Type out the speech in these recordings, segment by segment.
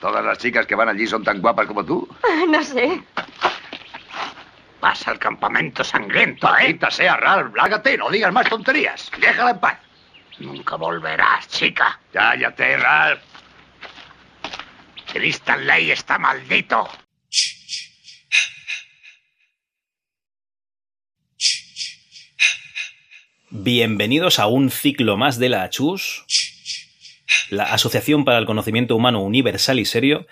¿Todas las chicas que van allí son tan guapas como tú? No sé. Vas al campamento sangriento, ¿eh? Sea, Ralph, lárgate, no digas más tonterías. Déjala en paz. Nunca volverás, chica. Cállate, Ralph. Crystal Ley está maldito. Bienvenidos a un ciclo más de la ACHUS, la Asociación para el Conocimiento Humano Universal y Serio,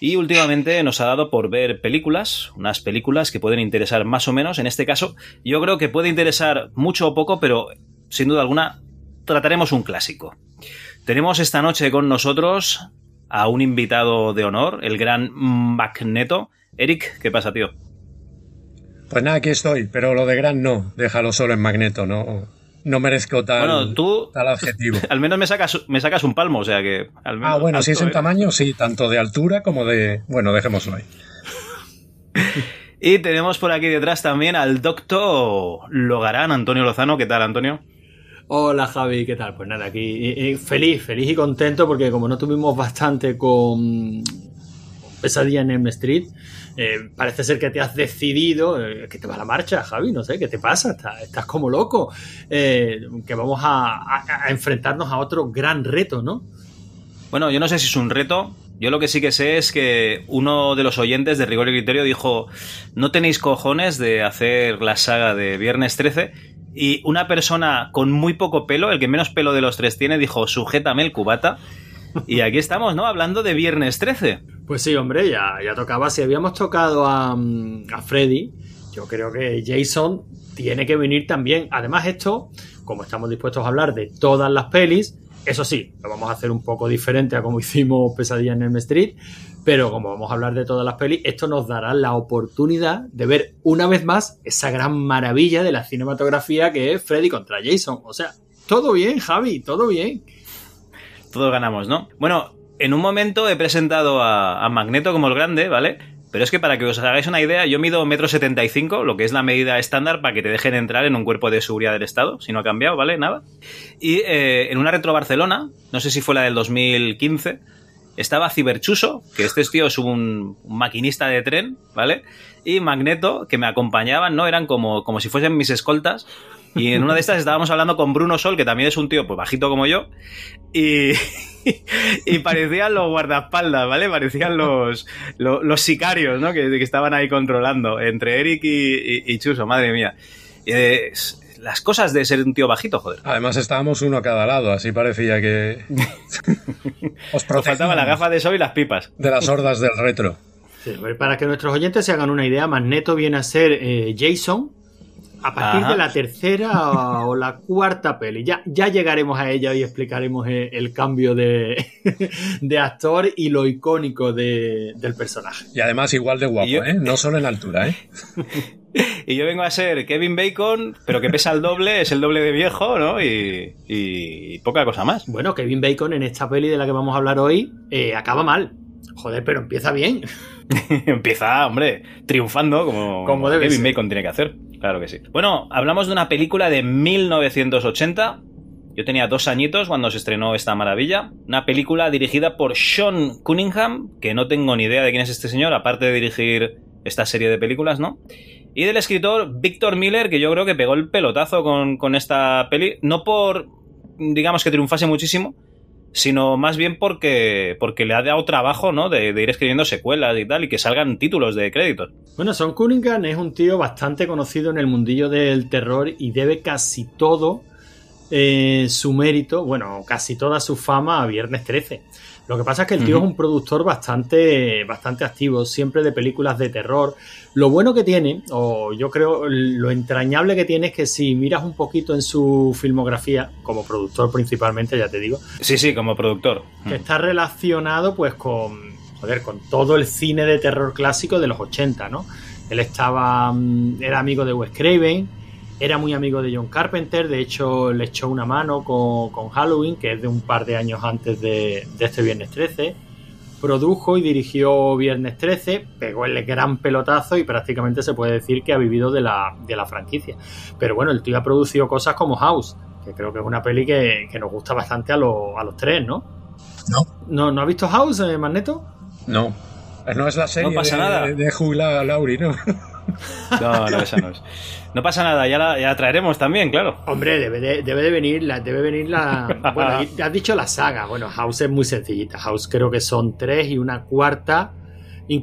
y últimamente nos ha dado por ver películas, unas películas que pueden interesar más o menos, en este caso yo creo que puede interesar mucho o poco, pero sin duda alguna trataremos un clásico. Tenemos esta noche con nosotros a un invitado de honor, el gran Magneto. Eric, ¿qué pasa, tío? Pues nada, aquí estoy, pero lo de gran no, déjalo solo en Magneto, no, no merezco tal, Bueno, tú tal adjetivo. al menos me sacas, me sacas un palmo, o sea que... Al menos Ah, bueno, si es ¿eh? tamaño, sí, tanto de altura como de... Bueno, dejémoslo ahí. Y tenemos por aquí detrás también al doctor Logarán, Antonio Lozano. ¿Qué tal, Antonio? Hola Javi, ¿qué tal? Pues nada, aquí feliz, feliz y contento porque como no tuvimos bastante con Pesadilla en Elm Street, eh, parece ser que te has decidido, eh, que te va la marcha, Javi, no sé, ¿qué te pasa? Estás, como loco, eh, que vamos a enfrentarnos a otro gran reto, ¿no? Bueno, yo no sé si es un reto. Yo lo que sí que sé es que uno de los oyentes de Rigor y Criterio dijo, no tenéis cojones de hacer la saga de Viernes 13. Y una persona con muy poco pelo, el que menos pelo de los tres tiene, dijo, sujétame el cubata. Y aquí estamos, ¿no? Hablando de Viernes 13. Pues sí, hombre, ya, ya tocaba. Si habíamos tocado a, mm, a Freddy, yo creo que Jason tiene que venir también. Además, esto, como estamos dispuestos a hablar de todas las pelis, eso sí, lo vamos a hacer un poco diferente a como hicimos Pesadilla en Elm Street, pero como vamos a hablar de todas las pelis, esto nos dará la oportunidad de ver una vez más esa gran maravilla de la cinematografía que es Freddy contra Jason. O sea, todo bien, Javi, todo bien. Todos ganamos, ¿no? Bueno, en un momento he presentado a, Magneto como el grande, ¿vale? Pero es que para que os hagáis una idea, yo mido metro setenta y cinco, lo que es la medida estándar para que te dejen entrar en un cuerpo de seguridad del Estado, si no ha cambiado, ¿vale? Nada. Y eh, en una retro Barcelona, no sé si fue la del 2015, estaba Ciberchuso, que este tío es un, un maquinista de tren, ¿vale? Y Magneto, que me acompañaban, ¿no? Eran como, como si fuesen mis escoltas. Y en una de estas estábamos hablando con Bruno Sol, que también es un tío pues bajito como yo. Y, y parecían los guardaespaldas, ¿vale? Parecían los, los, los sicarios, ¿no? Que, que estaban ahí controlando entre Eric y, y- y Chuso, madre mía. Eh, las cosas de ser un tío bajito, joder. Además estábamos uno a cada lado, así parecía que... Os Nos faltaban la gafa de sol y las pipas. de las hordas del retro. Sí, para que nuestros oyentes se hagan una idea, Magneto viene a ser eh, Jason a partir Ajá. de la tercera o la cuarta peli. Ya, ya llegaremos a ella y explicaremos el cambio de, de actor y lo icónico de- del personaje. Y además igual de guapo, yo- ¿eh? No solo en altura, ¿eh? Y yo vengo a ser Kevin Bacon, pero que pesa el doble, es el doble de viejo, ¿no? Y, y poca cosa más. Bueno, Kevin Bacon en esta peli de la que vamos a hablar hoy eh, acaba mal. Joder, pero empieza bien. Empieza, hombre, triunfando como, Como debe Kevin ser. Bacon tiene que hacer. Claro que sí. Bueno, hablamos de una película de 1980. Yo tenía dos añitos cuando se estrenó esta maravilla. Una película dirigida por Sean Cunningham, que no tengo ni idea de quién es este señor, aparte de dirigir esta serie de películas, ¿no? Y del escritor Victor Miller, que yo creo que pegó el pelotazo con, con esta peli, no por, digamos, que triunfase muchísimo, sino más bien porque, porque le ha dado trabajo, ¿no? De, de ir escribiendo secuelas y tal, y que salgan títulos de créditos. Bueno, Son Cunningham es un tío bastante conocido en el mundillo del terror y debe casi todo eh, su mérito, bueno, casi toda su fama a Viernes 13. Lo que pasa es que el tío es un productor bastante, bastante activo, siempre de películas de terror. Lo bueno que tiene, o yo creo lo entrañable que tiene es que si miras un poquito en su filmografía, como productor principalmente, ya te digo, Sí, sí, como productor. que está relacionado pues con joder, con todo el cine de terror clásico de los 80, ¿no? Él estaba mm, era amigo de Wes Craven, era muy amigo de John Carpenter, de hecho le echó una mano con, con Halloween, que es de un par de años antes de, de este Viernes 13. Produjo y dirigió Viernes 13, pegó el gran pelotazo y prácticamente se puede decir que ha vivido de la, de la franquicia. Pero bueno, el tío ha producido cosas como House, que creo que es una peli que, que nos gusta bastante a, los- a los tres, ¿no? No. ¿No, ¿no has visto House, eh, Magneto? No. No es la serie No pasa de, nada. de, Lauri, ¿no? No, no, esa no es. No pasa nada, ya la, ya la traeremos también, claro. Hombre, debe de, debe de venir la, debe venir la. Bueno, has dicho la saga. Bueno, House es muy sencillita. House creo que son tres y una cuarta.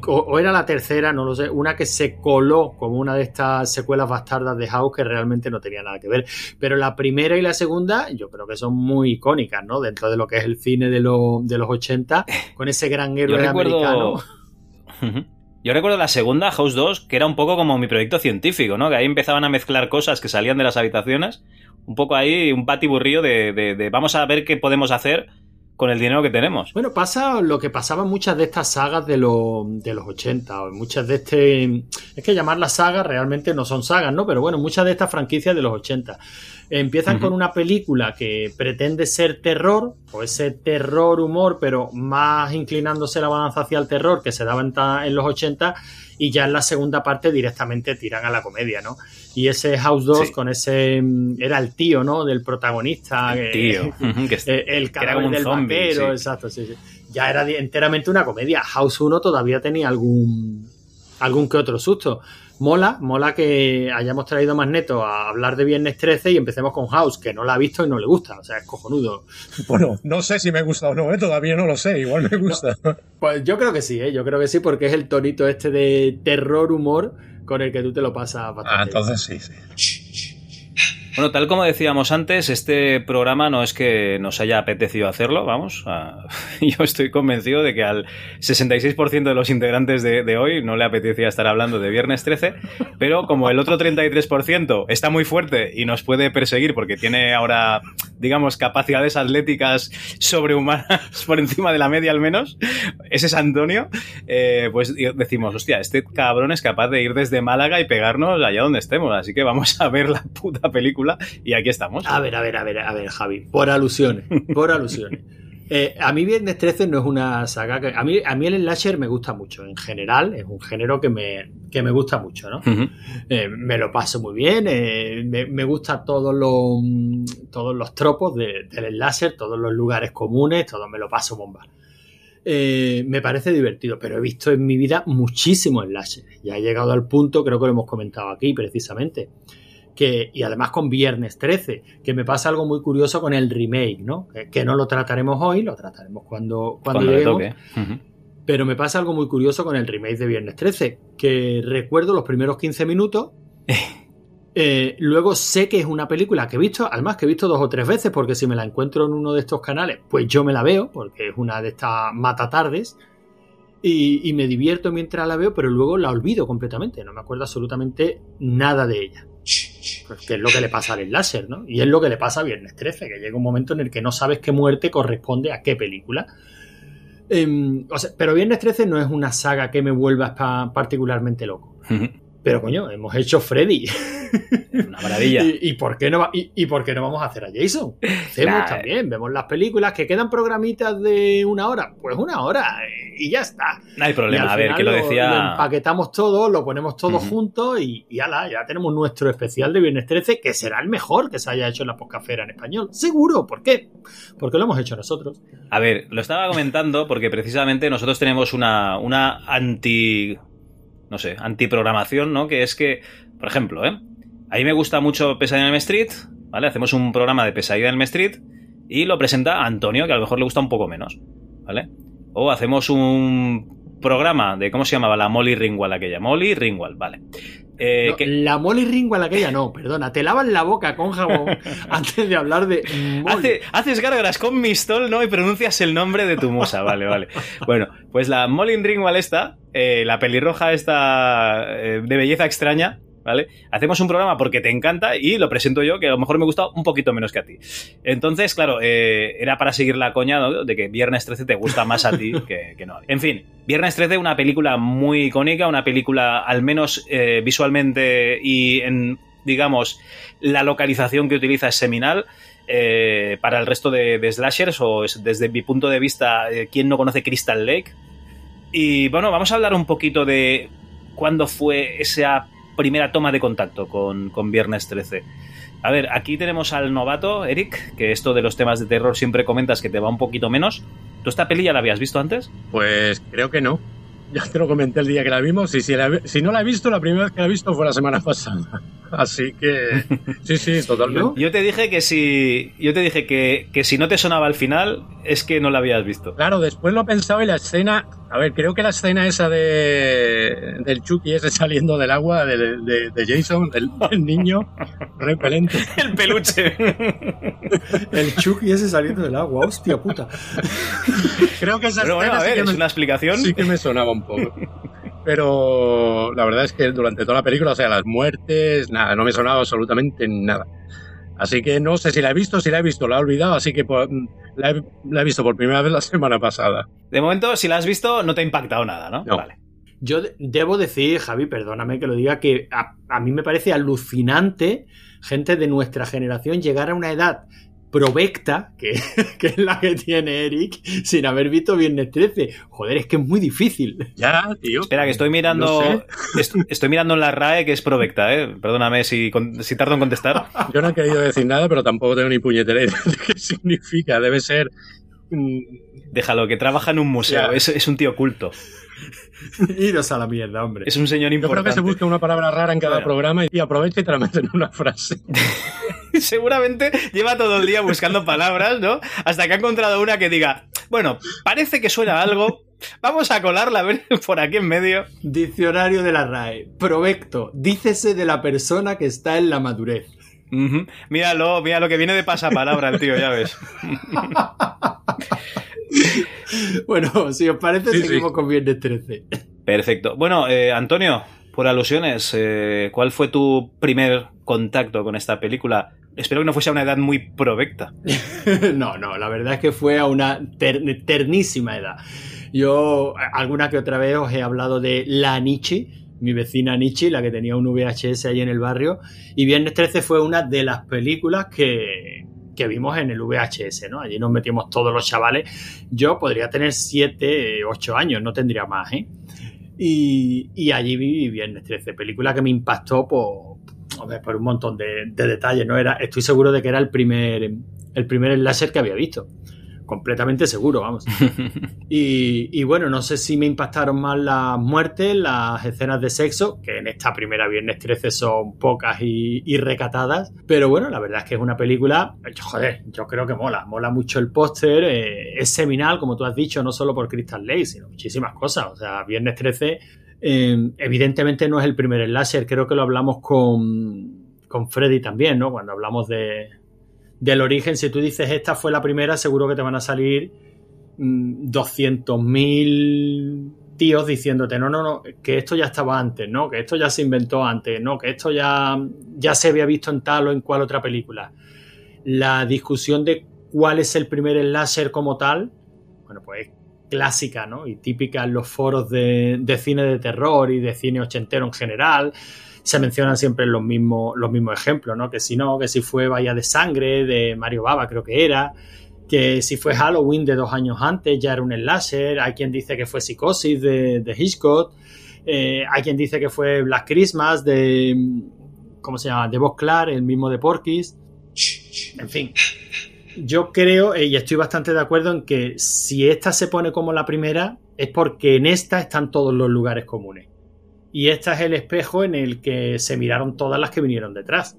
O, o era la tercera, no lo sé. Una que se coló como una de estas secuelas bastardas de House que realmente no tenía nada que ver. Pero la primera y la segunda, yo creo que son muy icónicas, ¿no? Dentro de lo que es el cine de, lo- de los 80, con ese gran héroe recuerdo. americano. Yo recuerdo la segunda, House 2, que era un poco como mi proyecto científico, ¿no? Que ahí empezaban a mezclar cosas que salían de las habitaciones. Un poco ahí, un patiburrillo de, de, vamos a ver qué podemos hacer con el dinero que tenemos. Bueno, pasa lo que pasaba en muchas de estas sagas de, los de los 80, o muchas de este... Es que llamarlas sagas realmente no son sagas, ¿no? Pero bueno, muchas de estas franquicias de los 80 empiezan con una película que pretende ser terror, o ese terror humor, pero más inclinándose la balanza hacia el terror que se daba en, los 80, y ya en la segunda parte directamente tiran a la comedia, ¿no? Y ese House 2 Sí. con ese... mm, Era el tío, ¿no? Del protagonista. que- Tío. Ujú, que- eh, el cadáver del zombie, vaquero, sí. exacto, sí, sí. Ya era enteramente una comedia. House 1 todavía tenía algún algún que otro susto. Mola, mola que hayamos traído a Magneto a hablar de Viernes 13 y empecemos con House, que no la ha visto y no le gusta. O sea, es cojonudo. Bueno, no sé si me gusta o no, ¿eh? todavía no lo sé, igual me gusta. Pues yo creo que sí, ¿eh? yo creo que sí, porque es el tonito este de terror humor con el que tú te lo pasas bastante. Ah, entonces sí, sí. Bueno, tal como decíamos antes, este programa no es que nos haya apetecido hacerlo, vamos. yo estoy convencido de que al 66% de los integrantes de, de hoy no le apetecía estar hablando de Viernes 13, pero como el otro 33% está muy fuerte y nos puede perseguir porque tiene ahora, digamos, capacidades atléticas sobrehumanas por encima de la media al menos, ese es Antonio, eh, pues decimos, hostia, este cabrón es capaz de ir desde Málaga y pegarnos allá donde estemos, así que vamos a ver la puta película y aquí estamos. A ver, a ver, a ver, a ver, Javi. Por alusiones, por alusiones. Eh, a mí Viernes 13 no es una saga que... A mí, a mí el slasher me gusta mucho. En general, es un género que me, que me gusta mucho, ¿no? Eh, me lo paso muy bien. eh, me, me gusta todos los, todos los tropos de- del slasher, todos los lugares comunes, todo me lo paso bomba. Eh, me parece divertido, pero he visto en mi vida muchísimos slasher. Ya he llegado al punto, creo que lo hemos comentado aquí precisamente, que, y además con Viernes 13, que me pasa algo muy curioso con el remake, ¿no? Que, que no lo trataremos hoy, lo trataremos cuando, cuando, Cuando le lleguemos. toque. Pero me pasa algo muy curioso con el remake de Viernes 13, que recuerdo los primeros 15 minutos. eh, luego sé que es una película que he visto, además que he visto dos o tres veces, porque si me la encuentro en uno de estos canales, pues yo me la veo, porque es una de estas matatardes. Y, y me divierto mientras la veo, pero luego la olvido completamente. No me acuerdo absolutamente nada de ella. Pues que es lo que le pasa al láser, ¿no? Y es lo que le pasa a Viernes 13, que llega un momento en el que no sabes qué muerte corresponde a qué película. Em, pero Viernes 13 no es una saga que me vuelva pa- particularmente loco. Pero coño, hemos hecho Freddy. Una maravilla. ¿Y, y por qué no va- y, y por qué no vamos a hacer a Jason? Hacemos Nah. también, vemos las películas que quedan programitas de una hora. Pues una hora y ya está. No hay problema. A ver, que lo decía. empaquetamos todo, lo ponemos todo Ujú. juntos y, y ala, ya tenemos nuestro especial de Viernes 13, que será el mejor que se haya hecho en la Poscafera en español. Seguro, ¿por qué? Porque lo hemos hecho nosotros. A ver, lo estaba comentando porque precisamente nosotros tenemos una, una anti. No sé, antiprogramación, ¿no? Que es que, por ejemplo, ¿eh? A mí me gusta mucho Pesadilla en el Street, ¿vale? Hacemos un programa de Pesadilla en el Street y lo presenta Antonio, que a lo mejor le gusta un poco menos, ¿vale? O hacemos un programa de, ¿cómo se llamaba? La Molly Ringwald aquella. Molly Ringwald, vale. Eh, No, que- La Molly Ringwald aquella no, perdona, te lavas la boca con jabón antes de hablar de. Hace- haces gárgaras con mistol, ¿no? Y pronuncias el nombre de tu musa, vale, vale. Bueno, pues la Molly Ringwald esta, eh, la pelirroja esta eh, de belleza extraña, ¿vale? Hacemos un programa porque te encanta y lo presento yo, que a lo mejor me gusta un poquito menos que a ti. Entonces, claro, eh, era para seguir la coña ¿no? de que Viernes 13 te gusta más a ti que, que no. a mí. En fin, Viernes 13, una película muy icónica, una película al menos eh, visualmente y en, digamos, la localización que utiliza es seminal. eh, para el resto de, de slashers, o es- desde mi punto de vista, ¿quién no conoce Crystal Lake? Y bueno, vamos a hablar un poquito de cuándo fue esa primera toma de contacto con, con Viernes 13. A ver, aquí tenemos al novato, Eric, que esto de los temas de terror siempre comentas que te va un poquito menos. ¿Tú esta peli ya la habías visto antes? Pues creo que no. Ya te lo comenté el día que la vimos y si, si no la he visto, la primera vez que la he visto fue la semana pasada. Así que sí, sí, totalmente. Yo te dije que si. Yo te dije que, que si no te sonaba al final, es que no la habías visto. Claro, después lo he pensado y la escena, a ver, creo que la escena esa de del Chucky ese saliendo del agua de, de- de Jason, del, del niño repelente. El peluche. El Chucky ese saliendo del agua, hostia puta. Creo que esa Pero bueno, a sí ver, que es me- una explicación. sí que me sonaba un poco. Pero la verdad es que durante toda la película, o sea, las muertes, nada, no me sonaba absolutamente nada. Así que no sé si la he visto, si la he visto, la he olvidado, así que la, he, la he visto por primera vez la semana pasada. De momento, si la has visto, no te ha impactado nada, ¿no? No. Vale. Yo de- debo decir, Javi, perdóname que lo diga, que a, a mí me parece alucinante gente de nuestra generación llegar a una edad provecta, que, que es la que tiene Eric, sin haber visto Viernes 13. Joder, es que es muy difícil. Ya, tío. Espera, que estoy mirando. No sé. est- estoy mirando en la RAE que es provecta, ¿eh? Perdóname si, con- si tardo en contestar. Yo no he querido decir nada, pero tampoco tengo ni puñetera idea de qué significa. Debe ser. Mm, Déjalo, que trabaja en un museo. Es, es un tío culto. Iros a la mierda, hombre. Es un señor Yo creo importante. que se busca una palabra rara en cada Bueno. programa y aprovecha y te la mete en una frase. Seguramente lleva todo el día buscando palabras, ¿no? Hasta que ha encontrado una que diga, bueno, parece que suena algo. Vamos a colarla a ver por aquí en medio. Diccionario de la RAE. Provecto. Dícese de la persona que está en la madurez. Ujú. Míralo, mira lo que viene de pasapalabra el tío, ya ves. Bueno, si os parece, Sí, seguimos sí. con Viernes 13. Perfecto. Bueno, eh, Antonio, por alusiones, eh, ¿cuál fue tu primer contacto con esta película? Espero que no fuese a una edad muy provecta. no, no, la verdad es que fue a una ter- ternísima edad. Yo alguna que otra vez os he hablado de la Nichi, mi vecina Nichi, la que tenía un VHS ahí en el barrio, y Viernes 13 fue una de las películas que, que vimos en el VHS, ¿no? Allí nos metimos todos los chavales. Yo podría tener 7, 8 años, no tendría más, ¿eh? Y, y allí vi Viernes 13, película que me impactó por, por un montón de, de detalles, ¿no? Era, estoy seguro de que era el primer, el primer láser que había visto. Completamente seguro, vamos. Y, y bueno, no sé si me impactaron más las muertes, las escenas de sexo, que en esta primera Viernes 13 son pocas y, y recatadas. Pero bueno, la verdad es que es una película, joder, yo creo que mola. Mola mucho el póster, eh, es seminal, como tú has dicho, no solo por Crystal Lake, sino muchísimas cosas. O sea, Viernes 13, eh, evidentemente no es el primer slasher, creo que lo hablamos con, con Freddy también, ¿no? Cuando hablamos de, del origen, si tú dices esta fue la primera, seguro que te van a salir mm, 200.000 tíos diciéndote, no, no, no, que esto ya estaba antes, no, que esto ya se inventó antes, no, que esto ya, ya se había visto en tal o en cual otra película. La discusión de cuál es el primer láser como tal, bueno, pues es clásica, ¿no? Y típica en los foros de, de cine de terror y de cine ochentero en general se mencionan siempre los mismos, los mismos ejemplos, ¿no? Que si no, que si fue Bahía de Sangre de Mario Baba, creo que era, que si fue Halloween de dos años antes ya era un slasher, hay quien dice que fue Psicosis de, Hitchcock, eh, hay quien dice que fue Black Christmas de, ¿cómo se llama? De Bob Clark, el mismo de Porky's, en fin. Yo creo, eh, y estoy bastante de acuerdo en que si esta se pone como la primera, es porque en esta están todos los lugares comunes. Y este es el espejo en el que se miraron todas las que vinieron detrás.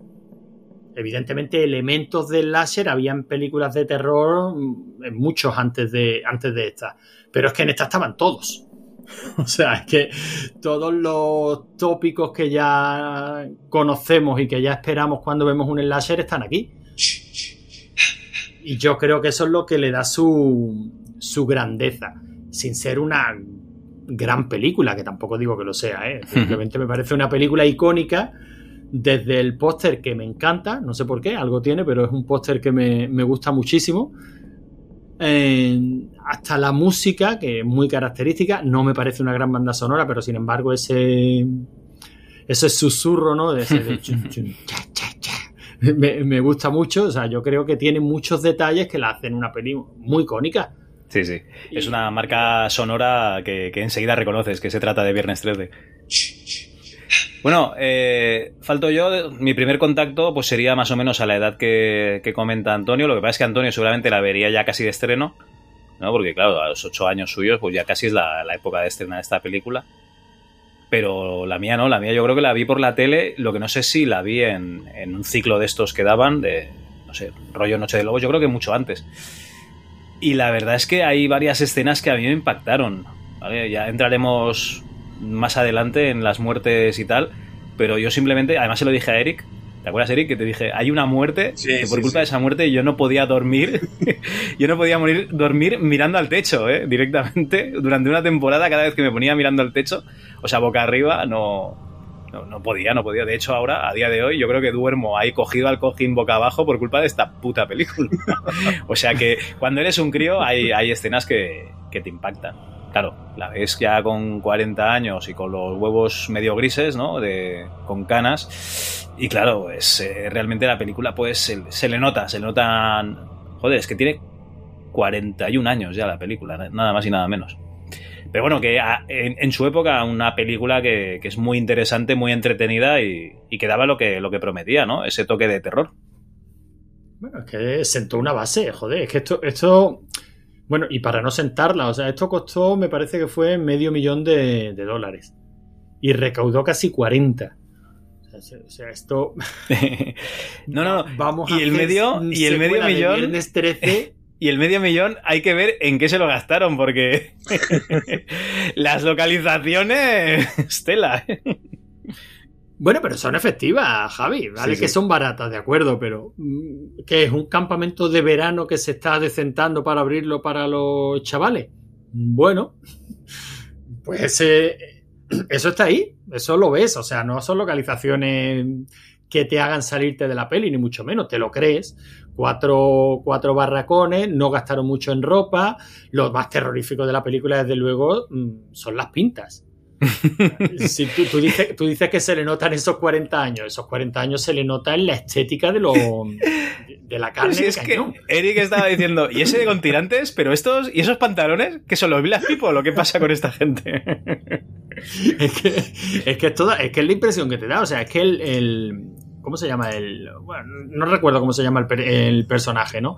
Evidentemente, elementos del láser había en películas de terror mm, muchos antes de, antes de esta. Pero es que en esta estaban todos. O sea, es que todos los tópicos que ya conocemos y que ya esperamos cuando vemos un láser están aquí. Y yo creo que eso es lo que le da su, su grandeza. Sin ser una gran película, que tampoco digo que lo sea, ¿eh? simplemente me parece una película icónica desde el póster que me encanta, no sé por qué, algo tiene, pero es un póster que me, me gusta muchísimo. Eh, hasta la música, que es muy característica, no me parece una gran banda sonora, pero sin embargo ese, ese susurro, ¿no? De ese de chun, chun, cha, cha, cha, me, me gusta mucho, o sea, yo creo que tiene muchos detalles que la hacen una peli muy icónica. Sí, sí. Es una marca sonora que, que enseguida reconoces que se trata de Viernes 13. Bueno, eh, falto yo. Mi primer contacto pues sería más o menos a la edad que, que comenta Antonio. Lo que pasa es que Antonio seguramente la vería ya casi de estreno. ¿no? Porque claro, a los ocho años suyos, pues ya casi es la, la época de estrena de esta película. Pero la mía no, la mía yo creo que la vi por la tele, lo que no sé si la vi en, en un ciclo de estos que daban, de, no sé, rollo Noche de Lobos, yo creo que mucho antes. Y la verdad es que hay varias escenas que a mí me impactaron. ¿vale? Ya entraremos más adelante en las muertes y tal, pero yo simplemente, además se lo dije a Eric, ¿Te acuerdas, Eric? Que te dije, hay una muerte, Sí, que por sí, culpa sí. de esa muerte yo no podía dormir. yo no podía morir, dormir mirando al techo, ¿eh? Directamente. Durante una temporada, cada vez que me ponía mirando al techo, o sea, boca arriba, no, no, no podía, no podía. De hecho, ahora, a día de hoy, yo creo que duermo ahí cogido al cojín boca abajo por culpa de esta puta película. o sea que cuando eres un crío, hay, hay escenas que, que te impactan. Claro, la ves ya con 40 años y con los huevos medio grises, ¿no? De, con canas. Y claro, pues eh, realmente la película, pues se, se le nota, se le notan. Joder, es que tiene 41 años ya la película, nada más y nada menos. Pero bueno, que a- en, en su época una película que, que es muy interesante, muy entretenida y, y que daba lo que, lo que prometía, ¿no? Ese toque de terror. Bueno, es que sentó una base, joder, es que esto, esto, bueno, y para no sentarla, o sea, esto costó, me parece que fue medio millón de, de dólares y recaudó casi 40. O sea, esto... no, no, no. Vamos Y a el medio- y el medio millón- Viernes 13 Y el medio millón hay que ver en qué se lo gastaron, porque las localizaciones, Estela. ¿eh? Bueno, pero son efectivas, Javi. Vale Sí, que son baratas, de acuerdo, pero mm, ¿qué es un campamento de verano que se está decentando para abrirlo para los chavales? Bueno, pues eh, eso está ahí, eso lo ves, o sea, no son localizaciones que te hagan salirte de la peli, ni mucho menos, te lo crees. Cuatro, cuatro barracones, no gastaron mucho en ropa. Lo más terrorífico de la película, desde luego, mm, son las pintas. Si tú, tú dices, tú dices que se le notan esos 40 años. Esos 40 años se le nota en la estética de, lo, de la carne Si es que. Eric estaba diciendo, ¿y ese con tirantes? Pero estos, ¿y esos pantalones? ¿Que son los Village People? ¿Lo que pasa con esta gente? Es que, es que es toda, es que es la impresión que te da. O sea, es que el. el- ¿Cómo se llama? El. Bueno, no recuerdo cómo se llama el, per- el personaje, ¿no?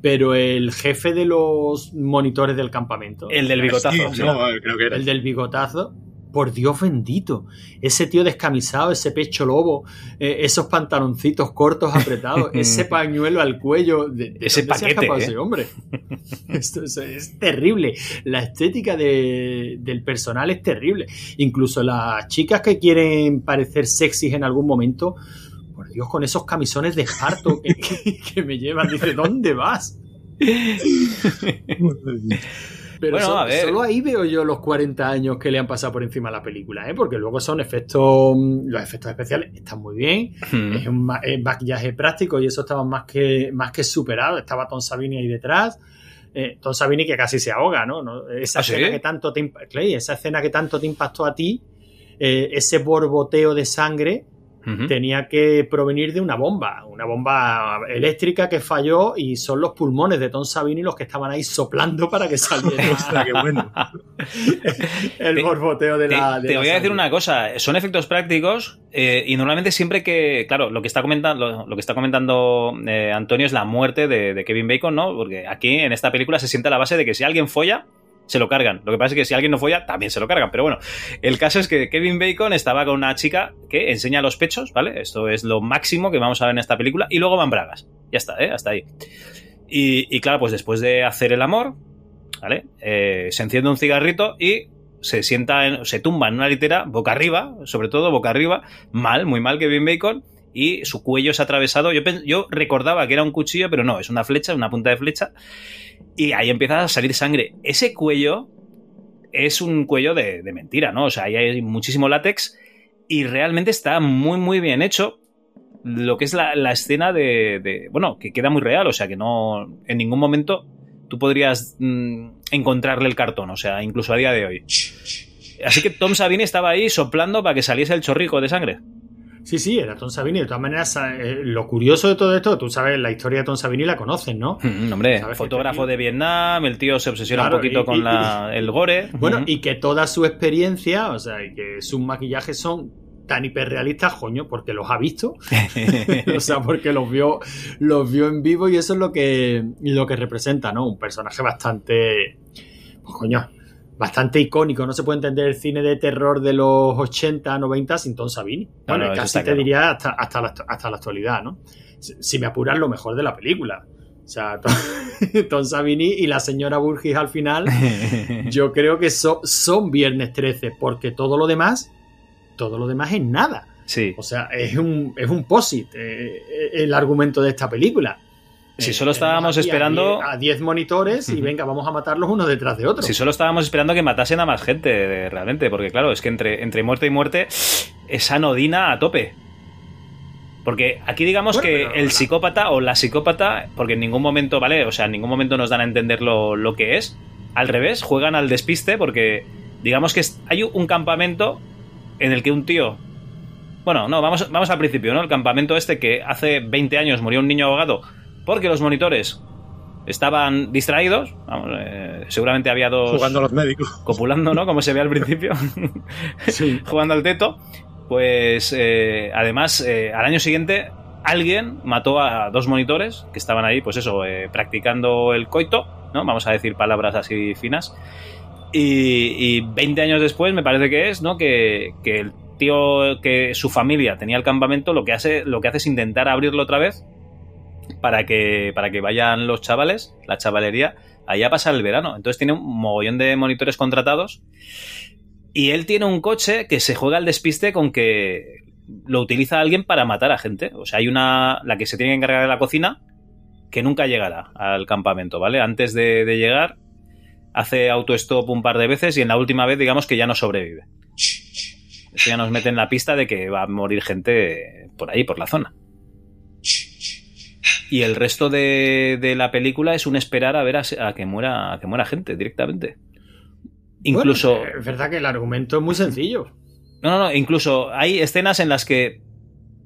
Pero el jefe de los monitores del campamento. El del bigotazo. Sí, no, creo que era. El del bigotazo. Por Dios bendito. Ese tío descamisado, ese pecho lobo, eh, esos pantaloncitos cortos apretados, ese pañuelo al cuello. De, de Ese dónde se ha paquete, ¿eh? ese hombre? Esto es, es terrible. La estética de- del personal es terrible. Incluso las chicas que quieren parecer sexys en algún momento, Dios, con esos camisones de esparto que, que- que me llevan, dice, ¿dónde vas? Pero Bueno, so- a ver. solo ahí veo yo los 40 años que le han pasado por encima a la película, ¿eh? porque luego son efectos, los efectos especiales están muy bien, Hmm. es un es maquillaje práctico y eso estaba más que, más que superado, estaba Tom Savini ahí detrás. Eh, Tom Savini que casi se ahoga, ¿no? ¿No? Esa, ¿Ah, sí? escena que tanto te, Clay, esa escena que tanto te impactó a ti, eh, ese borboteo de sangre, Tenía que provenir de una bomba, una bomba eléctrica que falló y son los pulmones de Tom Savini los que estaban ahí soplando para que saliera Ostras, qué bueno. el Te- borboteo de Te, la. de te la voy a decir una cosa, son efectos prácticos eh, y normalmente siempre que, claro, lo que está comentando, lo, lo que está comentando eh, Antonio es la muerte de, de Kevin Bacon, ¿no? Porque aquí en esta película se siente la base de que si alguien folla, se lo cargan. Lo que pasa es que si alguien no folla, también se lo cargan. Pero bueno, el caso es que Kevin Bacon estaba con una chica que enseña los pechos, ¿vale? Esto es lo máximo que vamos a ver en esta película. Y luego van bragas. Ya está, ¿eh? Hasta ahí. Y, y claro, pues después de hacer el amor, ¿vale? Eh, se enciende un cigarrito y se sienta, en- se tumba en una litera, boca arriba, sobre todo boca arriba, mal, muy mal Kevin Bacon, y su cuello es atravesado. Yo, recordaba que era un cuchillo, pero no, es una flecha, una punta de flecha, y ahí empieza a salir sangre. Ese cuello es un cuello de, de mentira, ¿no? O sea, ahí hay muchísimo látex y realmente está muy, muy bien hecho. Lo que es la, la escena de, de- Bueno, que queda muy real, o sea, que no. En ningún momento tú podrías mm, encontrarle el cartón, o sea, incluso a día de hoy. Así que Tom Savini estaba ahí soplando para que saliese el chorrico de sangre. Sí, sí, era Tom Savini. De todas maneras, eh, lo curioso de todo esto, tú sabes, la historia de Tom Savini la conoces, ¿no? Mm, hombre, ¿Sabes qué fotógrafo de Vietnam, el tío se obsesiona Claro, un poquito y- con y- la- el gore. Bueno, y que toda su experiencia, o sea, y que sus maquillajes son tan hiperrealistas, coño, porque los ha visto. o sea, porque los vio, los vio en vivo y eso es lo que, lo que representa, ¿no? Un personaje bastante. Pues, coño, bastante icónico. No se puede entender el cine de terror de los 80, 90 sin Tom Savini. Bueno, casi te claro. diría hasta, hasta, la, hasta la actualidad, ¿no? Si si me apuras, lo mejor de la película. O sea, Tom, Tom Savini y la señora Burgis al final, yo creo que so- son Viernes 13, porque todo lo demás, todo lo demás es nada. Sí. O sea, es un, es un posit eh, el argumento de esta película. Si solo estábamos esperando- A 10 monitores y venga, vamos a matarlos uno detrás de otro. Si solo estábamos esperando que matasen a más gente, realmente, porque claro, es que entre, entre muerte y muerte es anodina a tope. Porque aquí digamos Bueno, que el psicópata o la psicópata, porque en ningún momento, ¿vale? O sea, en ningún momento nos dan a entender lo, lo que es. Al revés, juegan al despiste porque digamos que hay un campamento en el que un tío... Bueno, no, vamos, vamos al principio, ¿no? El campamento este que hace 20 años murió un niño ahogado porque los monitores estaban distraídos. Vamos, eh, seguramente había dos Jugando a los médicos. copulando, ¿no? Como se ve al principio, Sí. jugando al teto. Pues eh, además, eh, al año siguiente, alguien mató a dos monitores que estaban ahí, pues eso, eh, practicando el coito, ¿no? Vamos a decir palabras así finas. Y, y 20 años después, me parece que es, ¿no? Que, que el tío, que su familia tenía el campamento, lo que hace, lo que hace es intentar abrirlo otra vez para que, para que vayan los chavales, la chavalería, allá a pasar el verano. Entonces tiene un mogollón de monitores contratados y él tiene un coche que se juega al despiste con que lo utiliza alguien para matar a gente. O sea, hay una, la que se tiene que encargar de la cocina, que nunca llegará al campamento, ¿vale? Antes de, llegar, hace autostop un par de veces y en la última vez, digamos que ya no sobrevive. Eso ya nos mete en la pista de que va a morir gente por ahí, por la zona. Y el resto de, de la película es un esperar a ver a, a que muera a que muera gente directamente. Incluso. Bueno, es verdad que el argumento es muy sencillo. No, no, no. Incluso hay escenas en las que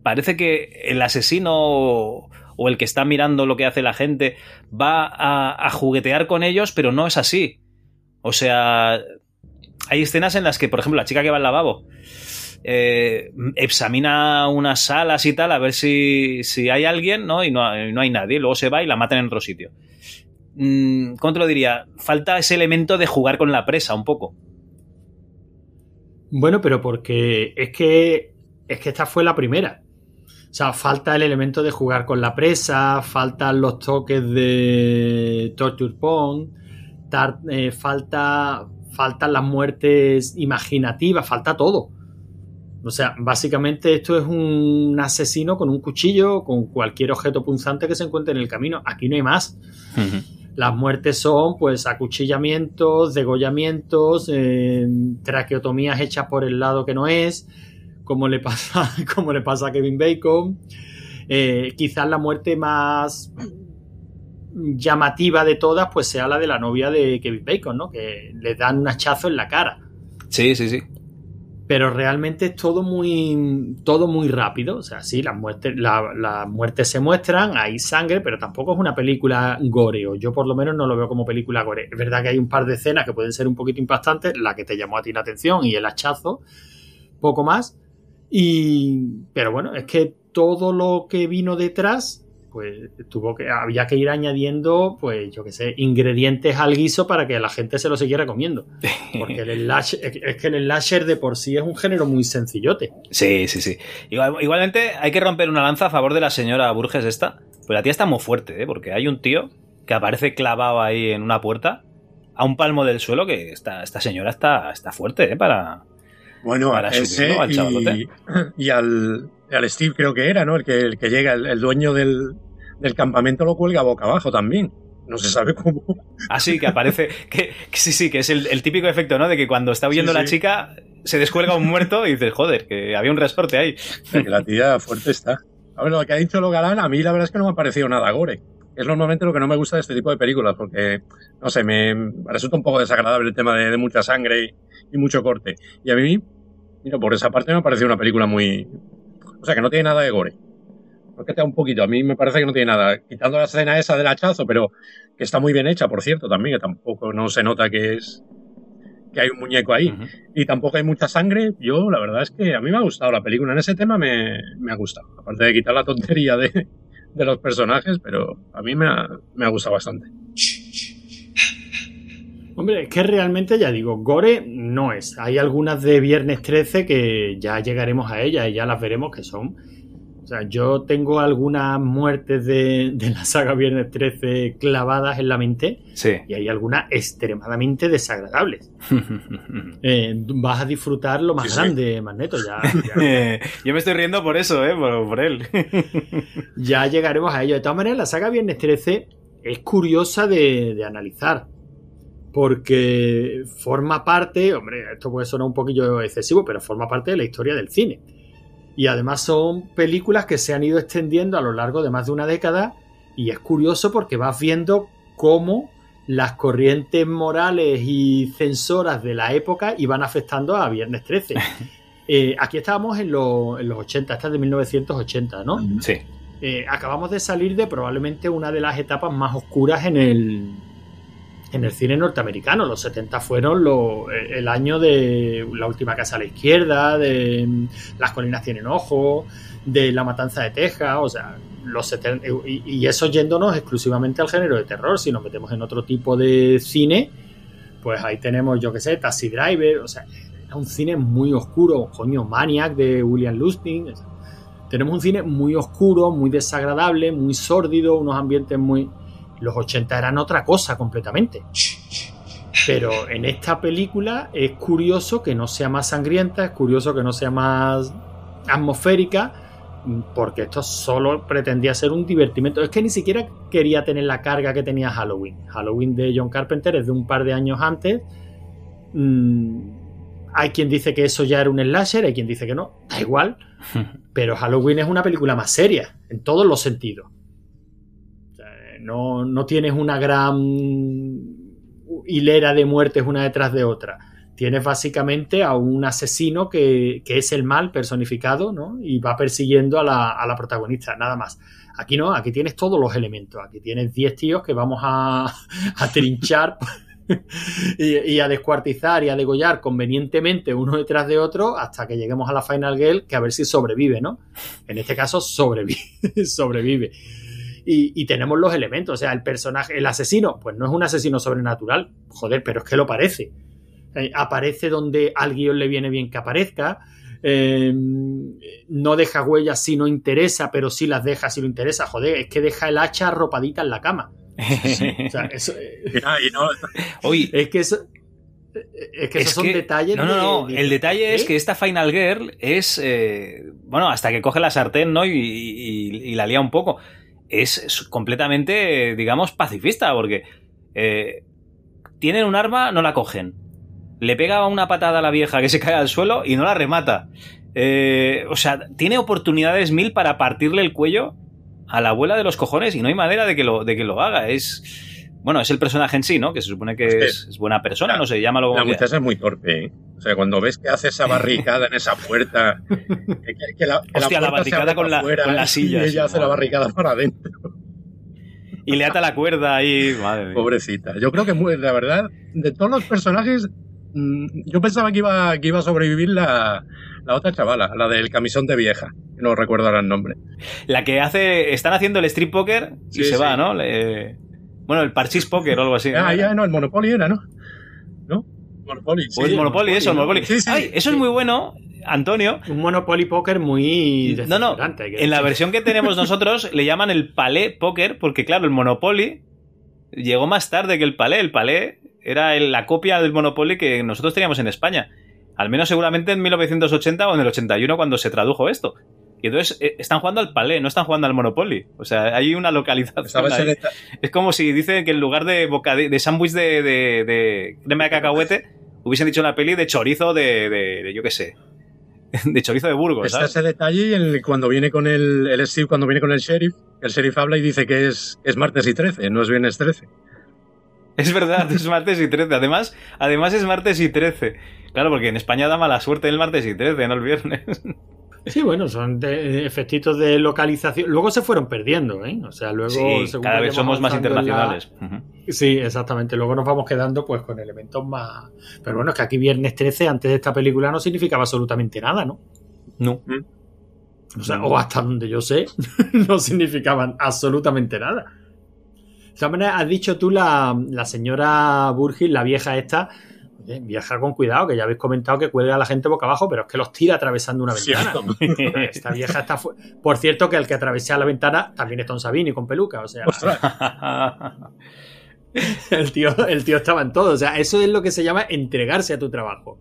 parece que el asesino o, o el que está mirando lo que hace la gente va a, a juguetear con ellos, pero no es así. O sea, hay escenas en las que, por ejemplo, la chica que va al lavabo eh, examina unas salas y tal a ver si, si hay alguien, ¿no? Y no, no hay nadie. Luego se va y la matan en otro sitio. Mm, ¿Cómo te lo diría? Falta ese elemento de jugar con la presa un poco. Bueno, pero porque es que es que esta fue la primera. O sea, falta el elemento de jugar con la presa, faltan los toques de torture tar- eh, falta faltan las muertes imaginativas, falta todo. O sea, básicamente esto es un asesino con un cuchillo, con cualquier objeto punzante que se encuentre en el camino. Aquí no hay más. Las muertes son, pues, acuchillamientos, degollamientos, eh, traqueotomías hechas por el lado que no es, como le pasa, como le pasa a Kevin Bacon. Eh, quizás la muerte más llamativa de todas, pues sea la de la novia de Kevin Bacon, ¿no? Que le dan un hachazo en la cara. Sí, sí, sí. Pero realmente es todo muy, todo muy rápido. O sea, sí, las muertes, la- las se muestran, hay sangre, pero tampoco es una película gore. O yo por lo menos no lo veo como película gore. Es verdad que hay un par de escenas que pueden ser un poquito impactantes, la que te llamó a ti la atención y el hachazo, poco más. Y, pero bueno, es que todo lo que vino detrás, pues tuvo que, había que ir añadiendo, pues yo qué sé, ingredientes al guiso para que la gente se lo siguiera comiendo. Porque el slasher, es que el slasher de por sí es un género muy sencillote. Sí, sí, sí. Igual- igualmente hay que romper una lanza a favor de la señora Burges esta. Pues la tía está muy fuerte, ¿eh? Porque hay un tío que aparece clavado ahí en una puerta a un palmo del suelo que esta, esta señora está, está fuerte, ¿eh? Para... Bueno, Para ese subirlo al y, y al, al Steve creo que era, ¿no? El que, el que llega, el, el dueño del, del campamento lo cuelga boca abajo también. No se sabe cómo. Así que aparece... Que, que sí, sí, que es el, el típico efecto, ¿no? De que cuando está huyendo Sí, la sí. chica se descuelga un muerto y dices, joder, que había un resorte ahí. que la tía fuerte está. A ver, lo que ha dicho lo galán, a mí la verdad es que no me ha parecido nada gore. Es normalmente lo que no me gusta de este tipo de películas, porque, no sé, me resulta un poco desagradable el tema de, de mucha sangre y, y mucho corte. Y a mí, mira, por esa parte me ha parecido una película muy... O sea, que no tiene nada de gore. No que te da un poquito, a mí me parece que no tiene nada. Quitando la escena esa del hachazo, pero que está muy bien hecha, por cierto, también, que tampoco no se nota que es que hay un muñeco ahí. Y tampoco hay mucha sangre. Yo, la verdad es que a mí me ha gustado la película. En ese tema me, me ha gustado. Aparte de quitar la tontería de, de los personajes, pero a mí me ha, me ha gustado bastante. Hombre, es que realmente, ya digo, Gore no es. Hay algunas de Viernes 13 que ya llegaremos a ellas y ya las veremos que son. O sea, yo tengo algunas muertes de, de la saga Viernes 13 clavadas en la mente Sí. y hay algunas extremadamente desagradables. Eh, vas a disfrutar lo más Sí, sí. grande, Magneto. Ya, ya, Yo me estoy riendo por eso, ¿eh? Por, por él. ya llegaremos a ello. De todas maneras, la saga Viernes 13 es curiosa de, de analizar. Porque forma parte, hombre, esto puede sonar un poquillo excesivo, pero forma parte de la historia del cine. Y además son películas que se han ido extendiendo a lo largo de más de una década. Y es curioso porque vas viendo cómo las corrientes morales y censoras de la época iban afectando a Viernes 13. Eh, aquí estábamos en, los- en los 80, esta es de 1980, ¿no? Sí. Eh, acabamos de salir de probablemente una de las etapas más oscuras en el, en el cine norteamericano. Los 70 fueron eh, el año de La última casa a la izquierda, de mm, Las colinas tienen ojos, de La matanza de Texas, o sea, los 70, y, y eso yéndonos exclusivamente al género de terror. Si nos metemos en otro tipo de cine, pues ahí tenemos, yo que sé, Taxi Driver, o sea, era un cine muy oscuro, coño, Maniac de William Lustig, o sea, tenemos un cine muy oscuro, muy desagradable, muy sórdido, unos ambientes muy... Los 80 eran otra cosa completamente. Pero en esta película es curioso que no sea más sangrienta, es curioso que no sea más atmosférica, porque esto solo pretendía ser un divertimento. Es que ni siquiera quería tener la carga que tenía Halloween. Halloween de John Carpenter es de un par de años antes. Mm, hay quien dice que eso ya era un slasher, hay quien dice que no, da igual. Pero Halloween es una película más seria, en todos los sentidos. No, no tienes una gran hilera de muertes una detrás de otra. Tienes básicamente a un asesino que, que es el mal personificado, ¿no? Y va persiguiendo a la, a la protagonista, nada más. Aquí no, aquí tienes todos los elementos. Aquí tienes 10 tíos que vamos a, a trinchar y, y a descuartizar y a degollar convenientemente uno detrás de otro hasta que lleguemos a la Final Girl, que a ver si sobrevive, ¿no? En este caso, sobrevive. sobrevive. Y, y tenemos los elementos. O sea, el personaje, el asesino, pues no es un asesino sobrenatural. Joder, pero es que lo parece. Eh, aparece donde al guion le viene bien que aparezca. Eh, no deja huellas si no interesa, pero sí las deja si lo interesa. Joder, es que deja el hacha arropadita en la cama. O sea, eso, eh, Oye, es que eso. Es que esos son detalles. No, no, de- no. de- El detalle es ¿Eh? que esta Final Girl es. eh, bueno, hasta que coge la sartén, ¿no? Y, y- y la lía un poco. Es, completamente, digamos, pacifista, porque. eh, tienen un arma, no la cogen. Le pega una patada a la vieja que se cae al suelo y no la remata. Eh, o sea, tiene oportunidades mil para partirle el cuello a la abuela de los cojones y no hay manera de que lo, de que lo haga. Es. Bueno, es el personaje en sí, ¿no? Que se supone que Es buena persona, no sé, llámalo como La muchacha es muy torpe, ¿eh? O sea, cuando ves que hace esa barricada en esa puerta. que- que la, que Hostia, la barricada con la- afuera con las sillas, Y ella hace la barricada para adentro. Y le ata la cuerda ahí. Madre mía. Pobrecita. Yo creo que, muy- la verdad, de todos los personajes, mm, yo pensaba que iba, que iba a sobrevivir la, la otra chavala, la del camisón de vieja. No recuerdo ahora el nombre. La que hace. Están haciendo el strip poker y Sí, se sí. va, ¿no? Le- bueno, el parchís poker o algo así. ¿no? Ah, ya, no, el Monopoly era, ¿no? ¿No? Monopoly, sí. O el Monopoly, eso, el Monopoly. Sí, sí. Ay, eso es muy bueno, Antonio. Un Monopoly Poker muy. No, no. En la versión que tenemos nosotros le llaman el palé poker, porque claro, el Monopoly llegó más tarde que el palé. El palé era la copia del Monopoly que nosotros teníamos en España. Al menos seguramente en 1980 o en el 81 cuando se tradujo esto. Y entonces eh, están jugando al palé, no están jugando al Monopoly. O sea, hay una localización. Ahí. deta- Es como si dicen que en lugar de bocadi- de sándwich de, de, de crema de cacahuete, hubiesen dicho en la peli de chorizo de, de, yo qué sé, de chorizo de Burgos, Está ese detalle y el- cuando viene con el, el Steve, cuando viene con el sheriff, el sheriff habla y dice que es, es martes y 13, no es viernes 13. Es verdad, es martes y 13. Además, además es martes y 13. Claro, porque en España da mala suerte el martes y 13, no el viernes. Sí, bueno, son de- efectitos de localización. Luego se fueron perdiendo, ¿eh? O sea, luego. Sí, según cada vez somos más la- internacionales. Sí, exactamente. Luego nos vamos quedando pues con elementos más. Pero bueno, es que aquí Viernes 13, antes de esta película, no significaba absolutamente nada, ¿no? No. O sea, o hasta donde yo sé, no significaban absolutamente nada. De todas maneras, has dicho tú la, la señora Burgis, la vieja esta, oye, viaja con cuidado, que ya habéis comentado que cuelga a la gente boca abajo, pero es que los tira atravesando una ventana. Esta vieja está fu- Por cierto, que el que atravesea la ventana también está un Sabini con peluca, o sea, el tío, el tío estaba en todo. O sea, eso es lo que se llama entregarse a tu trabajo.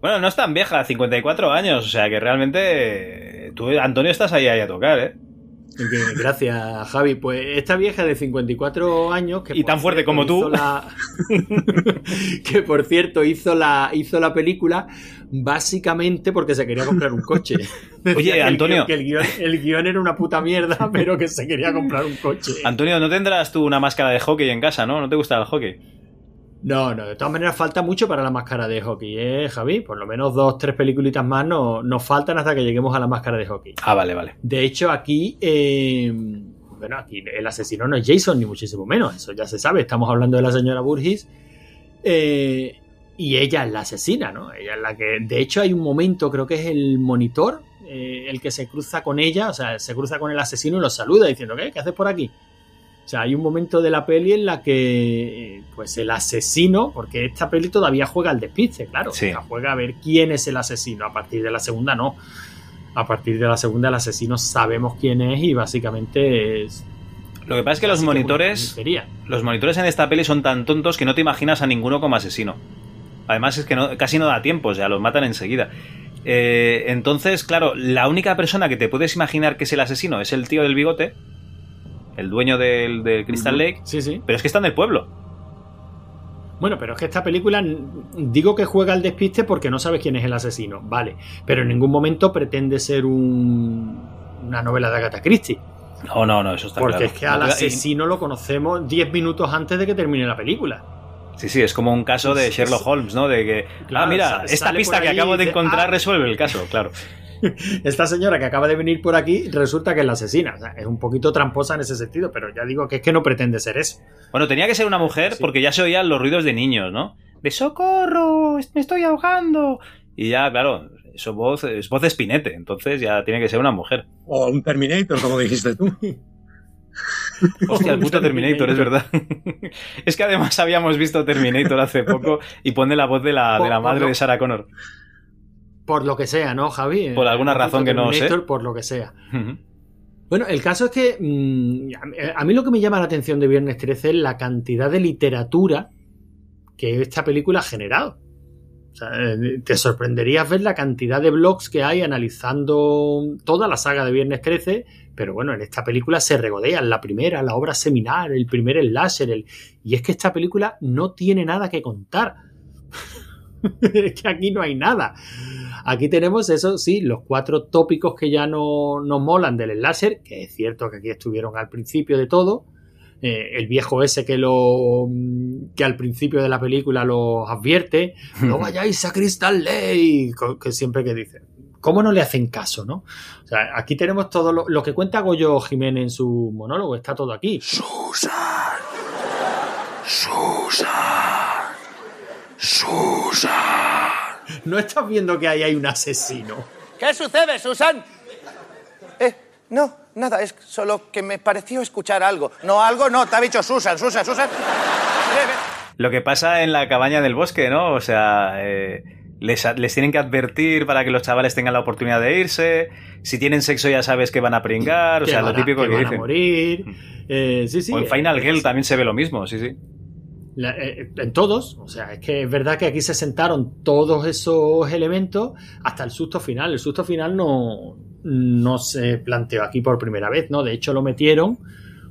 Bueno, no es tan vieja, 54 años, o sea que realmente tú, Antonio, estás ahí, ahí a tocar, ¿eh? Gracias, Javi. Pues esta vieja de 54 años. Que Y tan fuerte cierto, como tú. la- que por cierto hizo la, hizo la película básicamente porque se quería comprar un coche. Decía Oye, que el Antonio. guión- Que el guion, el guion era una puta mierda, pero que se quería comprar un coche. Antonio, ¿no tendrás tú una máscara de hockey en casa, no? ¿No te gusta el hockey? No, no, de todas maneras falta mucho para la máscara de hockey, ¿eh, Javi? Por lo menos dos, tres peliculitas más no- nos faltan hasta que lleguemos a la máscara de hockey. Ah, vale, vale. De hecho, aquí, eh, bueno, aquí el asesino no es Jason, ni muchísimo menos, eso ya se sabe. Estamos hablando de la señora Burgess. eh, y ella es la asesina, ¿no? Ella es la que. De hecho, hay un momento, creo que es el monitor, eh, el que se cruza con ella, o sea, se cruza con el asesino y lo saluda diciendo, ¿qué? ¿Qué haces por aquí? O sea, hay un momento de la peli en la que, eh, pues el asesino, porque esta peli todavía juega al despiste, claro. Sí. Sea, juega a ver quién es el asesino. A partir de la segunda, no. A partir de la segunda, el asesino sabemos quién es y básicamente es. Lo que pasa es que los monitores, los monitores en esta peli son tan tontos que no te imaginas a ninguno como asesino. Además es que no- casi no da tiempo, o sea, los matan enseguida. Eh, entonces, claro, la única persona que te puedes imaginar que es el asesino es el tío del bigote, el dueño del, del Crystal Lake, Sí, sí. pero es que está en el pueblo. Bueno, pero es que esta película, digo que juega al despiste porque no sabes quién es el asesino, vale. Pero en ningún momento pretende ser un, una novela de Agatha Christie. No, no, no, eso está Porque claro. es que al asesino lo conocemos 10 minutos antes de que termine la película. Sí, sí, es como un caso de Sherlock. Holmes, ¿no? De que, Claro, ah, mira, esta pista que acabo de encontrar "Ah". resuelve el caso, claro. Esta señora que acaba de venir por aquí resulta que es la asesina. O sea, es un poquito tramposa en ese sentido, pero ya digo que es que no pretende ser eso. Bueno, tenía que ser una mujer Sí. porque ya se oían los ruidos de niños, ¿no? De socorro, me estoy ahogando. Y ya, claro, eso voz, es voz de espinete, entonces ya tiene que ser una mujer. o un Terminator, como dijiste tú. Hostia, el puto Terminator. Es verdad. es que además habíamos visto Terminator hace poco y pone la voz de la, de la madre de Sarah Connor. Por lo que sea, ¿no, Javi? Por alguna El razón que no sé. Por lo que sea. Bueno, el caso es que mm, a mí- lo que me llama la atención de Viernes 13 es la cantidad de literatura que esta película ha generado. O sea, eh, te sorprenderías ver la cantidad de blogs que hay analizando toda la saga de Viernes 13, pero bueno, en esta película se regodean la primera, la obra seminal, el primer slasher, el... y es que esta película no tiene nada que contar. es que aquí no hay nada. Aquí tenemos eso, sí, los cuatro tópicos que ya no nos molan del slasher, que es cierto que aquí estuvieron al principio de todo. Eh, el viejo ese que lo que al principio de la película los advierte, no vayáis a Crystal Lake, que siempre que dice, ¿cómo no le hacen caso, no? O sea, aquí tenemos todo lo, lo que cuenta Goyo Jiménez en su monólogo, está todo aquí. Susan. Susan. Susan. No estás viendo que ahí hay un asesino. ¿Qué sucede, Susan? Eh, no, nada, es solo que me pareció escuchar algo. No, algo no, te ha dicho Susan, Susan, Susan. Lo que pasa en la cabaña del bosque, ¿no? O sea, eh, les, les tienen que advertir para que los chavales tengan la oportunidad de irse. Si tienen sexo ya sabes que van a pringar, o sea, lo van a- típico que, van a dicen. morir. Eh, sí, sí. o en Final eh, Girl también se ve lo mismo, sí, sí. La- eh, en todos, o sea, es que es verdad que aquí se sentaron todos esos elementos hasta el susto final. El susto final no, no se planteó aquí por primera vez, ¿no? De hecho, lo metieron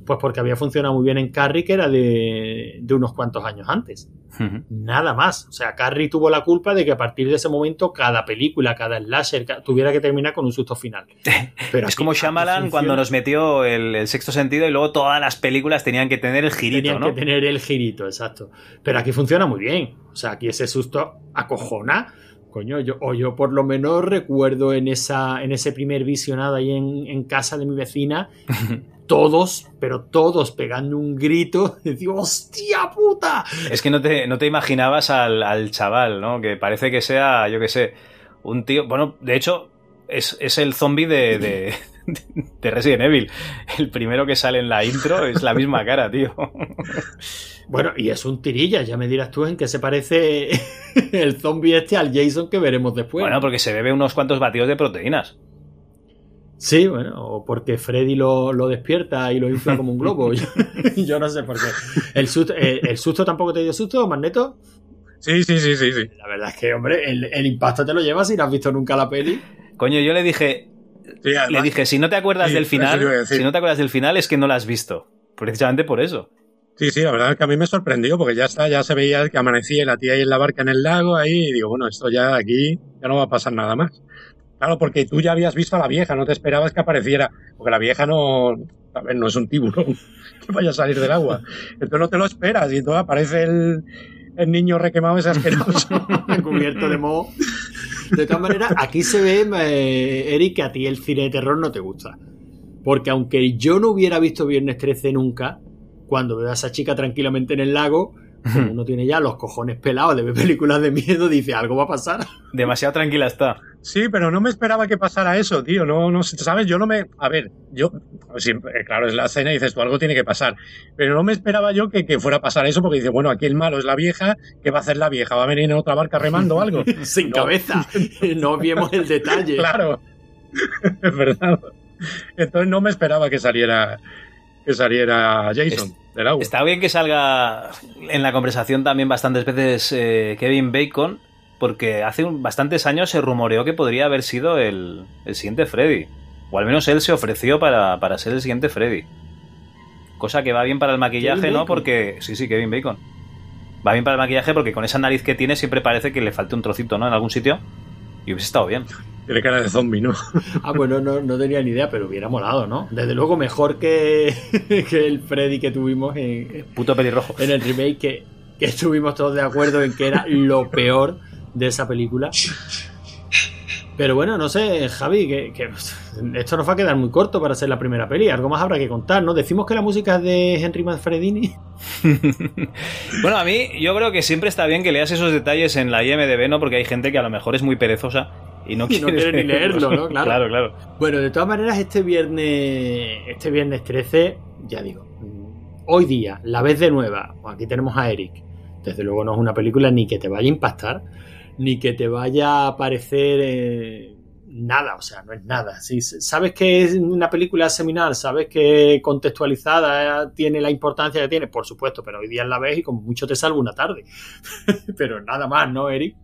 pues porque había funcionado muy bien en Carrie, que era de, de unos cuantos años antes. Ujú. Nada más. O sea, Carrie tuvo la culpa de que a partir de ese momento cada película, cada slasher tuviera que terminar con un susto final. Pero es como Shyamalan cuando nos metió el, el sexto sentido y luego todas las películas tenían que tener el girito, Tenían ¿no? que tener el girito, exacto. Pero aquí funciona muy bien. O sea, aquí ese susto acojona Coño, yo, o yo por lo menos recuerdo en, esa, en ese primer visionado ahí en, en casa de mi vecina, todos, pero todos pegando un grito, decía, ¡hostia puta! Es que no te, no te imaginabas al, al chaval, ¿no? Que parece que sea, yo qué sé, un tío. Bueno, de hecho, es, es el zombie de, de, de Resident Evil. El primero que sale en la intro es la misma cara, tío. Bueno, y es un tirilla, ya me dirás tú en qué se parece el zombie este al Jason que veremos después. Bueno, porque se bebe unos cuantos batidos de proteínas. Sí, bueno, o porque Freddy lo, lo despierta y lo infla como un globo. yo, yo no sé por qué. ¿El susto, eh, ¿El susto tampoco te dio susto, Magneto? Sí, sí, sí, sí, sí. La verdad es que, hombre, el, el impacto te lo llevas si no has visto nunca la peli. Coño, yo le dije, Sí, además- le dije, si no te acuerdas Sí, del final, si no te acuerdas del final es que no la has visto. Precisamente por eso. Sí, sí, la verdad es que a mí me sorprendió porque ya está, ya se veía que amanecía y la tía ahí en la barca en el lago ahí y digo, bueno, esto ya aquí ya no va a pasar nada más. Claro, porque tú ya habías visto a la vieja, no te esperabas que apareciera, porque la vieja no, a ver, no es un tiburón que vaya a salir del agua. Entonces no te lo esperas y entonces aparece el, niño requemado ese asqueroso. cubierto de moho. De todas maneras, aquí se ve, eh, Eric, que a ti el cine de terror no te gusta. Porque aunque yo no hubiera visto Viernes 13 nunca, cuando veo a esa chica tranquilamente en el lago, como uno tiene ya los cojones pelados de ver películas de miedo, dice algo va a pasar. Demasiado tranquila está. Sí, pero no me esperaba que pasara eso, tío. No, no, sé, ¿sabes? Yo no me. A ver, yo. Siempre, claro, es la escena y dices tú, algo tiene que pasar. Pero no me esperaba yo que, que fuera a pasar eso porque dice, bueno, aquí el malo es la vieja. ¿Qué va a hacer la vieja? ¿Va a venir en otra barca remando o algo? Sin No. cabeza. No vemos el detalle. Claro. es verdad. Entonces no me esperaba que saliera. Que saliera Jason del agua. Está bien que salga en la conversación también bastantes veces eh, Kevin Bacon, porque hace un- bastantes años se rumoreó que podría haber sido el, el siguiente Freddy. O al menos él se ofreció para, para ser el siguiente Freddy. Cosa que va bien para el maquillaje, ¿Kevin ¿no? Porque. Sí, sí, Kevin Bacon. Va bien para el maquillaje porque con esa nariz que tiene siempre parece que le falta un trocito, ¿no? En algún sitio. Y hubiese estado bien. Tiene cara de zombie, ¿no? Ah, bueno, no, no tenía ni idea, pero hubiera molado, ¿no? Desde luego mejor que, que el Freddy que tuvimos en, Puto pelirrojo. en el remake que, que estuvimos todos de acuerdo en que era lo peor de esa película. Pero bueno, no sé, Javi, que, que esto nos va a quedar muy corto para ser la primera peli. Algo más habrá que contar, ¿no? Decimos que la música es de Henry Manfredini. Bueno, a mí yo creo que siempre está bien que leas esos detalles en la IMDB, ¿no? Porque hay gente que a lo mejor es muy perezosa y no Y no quiere, ni leerlo, ¿no? Claro. claro, claro. Bueno, de todas maneras, este viernes, este viernes 13, ya digo, mm, hoy día, la vez de nueva, aquí tenemos a Eric. Desde luego no es una película ni que te vaya a impactar, ni que te vaya a parecer eh, nada, o sea, no es nada. Si sabes que es una película seminal, sabes que contextualizada eh, tiene la importancia que tiene, por supuesto, pero hoy día la ves y como mucho te salva una tarde. pero nada más, ¿no, Eric?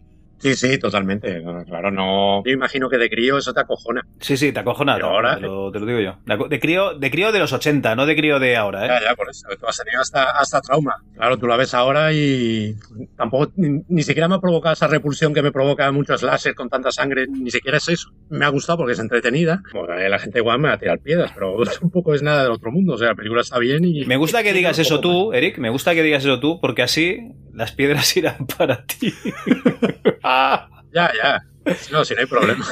Sí, sí, totalmente. Claro, no. Yo imagino que de crío eso te acojona. Sí, sí, te acojona. Pero ahora- te, lo, te lo digo yo. De, crío, de crío de los 80, no de crío de ahora, ¿eh? Ya, ya, por eso. Tú has tenido hasta, hasta trauma. Claro, tú la ves ahora y tampoco, ni, ni siquiera me ha provocado esa repulsión que me provoca muchos láser con tanta sangre. Ni siquiera es eso. Me ha gustado porque es entretenida. Bueno, la gente igual me va a tirar piedras, pero tampoco es nada del otro mundo. O sea, la película está bien y. Me gusta que digas eso tú, Eric. Me gusta que digas eso tú, porque así las piedras irán para ti. Ya, ya. No, si no hay problema.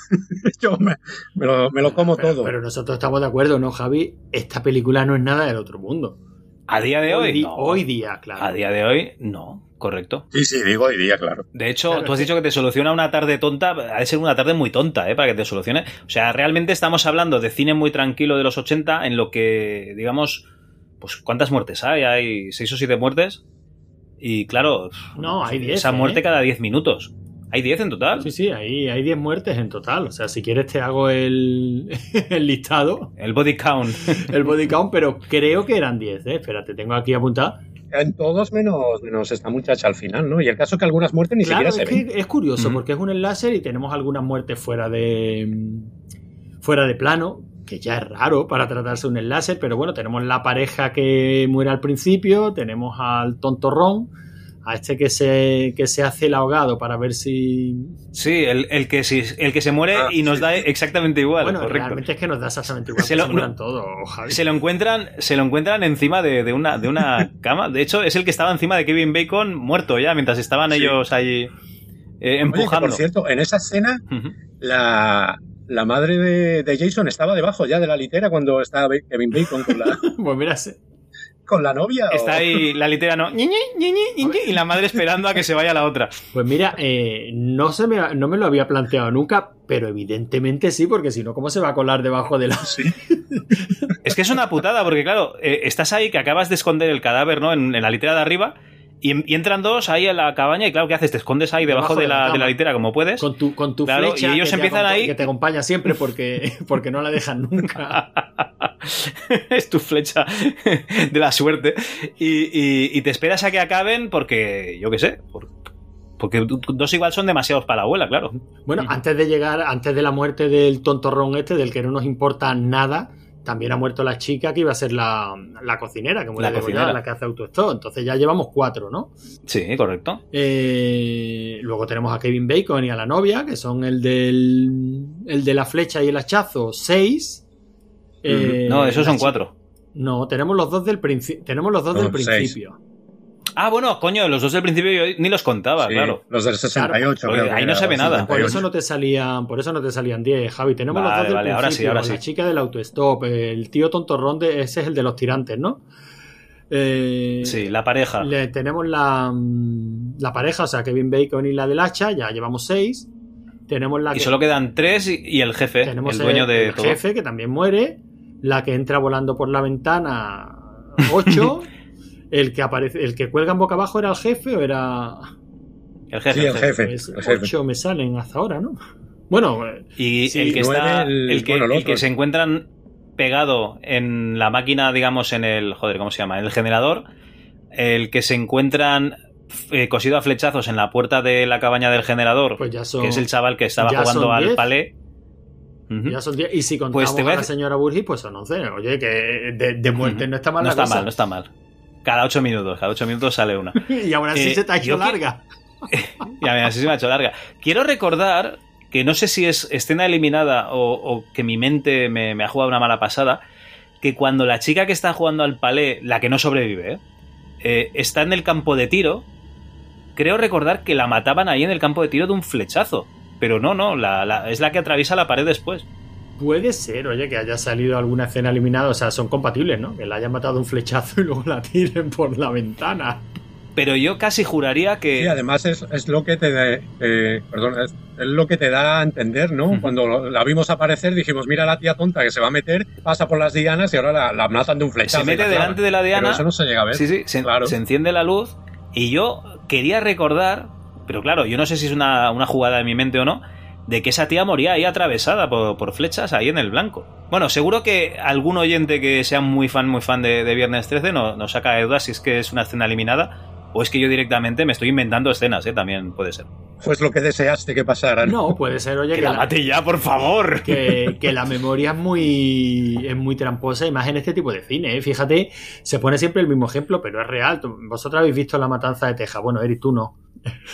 Yo me, me lo, me lo como Pero, todo. pero nosotros estamos de acuerdo, ¿no, Javi? Esta película no es nada del otro mundo. A día de hoy, no. hoy día, claro. A día de hoy, no. Correcto. Sí, sí, digo hoy día, claro. De hecho, Claro, tú has dicho que te soluciona una tarde tonta. Ha de ser una tarde muy tonta, ¿eh? Para que te solucione. O sea, realmente estamos hablando de cine muy tranquilo de los 80, en lo que, digamos, pues, ¿cuántas muertes hay? Hay seis o siete muertes. Y claro, No, hay 10, Esa ¿eh? muerte cada 10 minutos. ¿Hay 10 en total? Sí, sí, ahí hay 10 muertes en total. O sea, si quieres te hago el, el listado, El body count. el body count, pero creo que eran 10, ¿eh? Espérate, tengo aquí apuntado. En todos menos, menos esta muchacha al final, ¿no? Y el caso es que algunas muertes ni Claro, siquiera es se ven. que es curioso, porque es un enlace y tenemos algunas muertes fuera de fuera de plano, que ya es raro para tratarse de un enlace, pero bueno, tenemos la pareja que muere al principio, tenemos al tontorrón, a este que se, que se hace el ahogado para ver si... Sí, el, el que, si- el que se muere Ah, y nos da exactamente igual. bueno, correcto. realmente es que nos da exactamente igual Se lo- se mueran todos, Javi. Se lo encuentran, se lo encuentran encima de, de una, de una cama. De hecho, es el que estaba encima de Kevin Bacon muerto ya, mientras estaban Sí. ellos ahí Oye, que empujando. por cierto, en esa escena, la, la madre de, de Jason estaba debajo ya de la litera cuando estaba Kevin Bacon con la, Pues con la novia. o- Está ahí la litera, ¿no? Ñi, Ñi, Ñi, Ñi, Ñi, Y la madre esperando a que se vaya la otra. pues mira, eh, no, se me, no me lo había planteado nunca, pero evidentemente sí, porque si no, ¿cómo se va a colar debajo de la... Sí. Es que es una putada, porque claro, eh, estás ahí que acabas de esconder el cadáver, ¿no? En, en la litera de arriba. Y, y entran dos ahí a la cabaña y claro, ¿qué haces? Te escondes ahí debajo, Debajo de, de la la, de la litera como puedes. Con tu, con tu Claro, flecha y ellos que empiezan ahí- que te acompaña siempre porque, porque no la dejan nunca. es tu flecha de la suerte. Y, y- y te esperas a que acaben porque, yo qué sé, por- porque dos igual son demasiados para la abuela, claro. Bueno, antes de llegar, antes de la muerte del tontorrón este, del que no nos importa nada, también ha muerto la chica que iba a ser la, la cocinera, que muere La cocinera. la que hace autostop. Entonces ya llevamos cuatro, ¿no? Sí, correcto. Eh, luego tenemos a Kevin Bacon y a la novia, que son el del el de la flecha y el hachazo, seis. Eh, No, esos la son cuatro. No, tenemos los dos del principio. Tenemos los dos del seis. Ah, bueno, coño, los dos del principio yo ni los contaba, Sí, claro. Los del 68. Claro, creo que ahí no se ve nada. 58. Por eso no te salían, por eso no te salían 10, Javi. Tenemos los dos del vale, ahora sí, principio, ahora la chica del autostop, el tío tontorrón de, ese es el de los tirantes, ¿no? Eh, Sí, la pareja. le- tenemos la, mm, la pareja, o sea, Kevin Bacon y la del hacha, ya llevamos seis. Tenemos la Y que solo quedan tres y, y el jefe, tenemos el dueño de el todo. jefe, que también muere. La que entra volando por la ventana, 8. el que aparece, el que cuelga en boca abajo era el jefe o era. El jefe. Sí, el jefe. Pues el jefe. 8 me salen hasta ahora, ¿no? Bueno, eh, Y Sí, el que está. el- El, que, bueno, el el que otro. se encuentran pegado en la máquina, digamos, en el. Joder, ¿cómo se llama? En el generador. El que se encuentran eh, cosido a flechazos en la puerta de la cabaña del generador. pues ya son. que es el chaval que estaba jugando al diez. palé. Ya son 10. Y si contamos Pues a a la señora Burgis, pues son 11. Oye, que de, de muerte no está mal No la está cosa. mal, no está mal. Cada ocho minutos, cada ocho minutos sale una. Y aún así Eh, se te ha hecho larga. Y a mí así se me ha hecho larga. Quiero recordar que no sé si es escena eliminada o, o que mi mente me, me ha jugado una mala pasada, que cuando la chica que está jugando al palé, la que no sobrevive, ¿eh? Eh, está en el campo de tiro, creo recordar que la mataban ahí en el campo de tiro de un flechazo. Pero no, no, la- la- es la que atraviesa la pared después. Puede ser, oye, que haya salido alguna escena eliminada. O sea, son compatibles, ¿no? Que la hayan matado un flechazo y luego la tiren por la ventana. Pero yo casi juraría Sí, que... además es, es lo que te, te- perdón, es, es lo que te da a entender, ¿no? Cuando la vimos aparecer dijimos, mira la tía tonta que se va a meter, pasa por las dianas y ahora la, la matan de un flechazo. Se mete delante de la diana. Pero eso no se llega a ver. Sí, sí, se, Claro. se enciende la luz y yo quería recordar, pero claro, yo no sé si es una, una jugada de mi mente o no, de que esa tía moría ahí atravesada por, por flechas ahí en el blanco. Bueno, seguro que algún oyente que sea muy fan, muy fan de, de Viernes 13 no- nos saca de dudas si es que es una escena eliminada o es que yo directamente me estoy inventando escenas, ¿eh? También puede ser. Pues lo que deseaste que pasara. No, puede ser, oye, Que que la mate ya, por favor. que, que la memoria es muy, es muy tramposa, y más en este tipo de cine. ¿eh? Fíjate, se pone siempre el mismo ejemplo, pero es real. Vosotros habéis visto La Matanza de Texas. Bueno, Eric, tú no.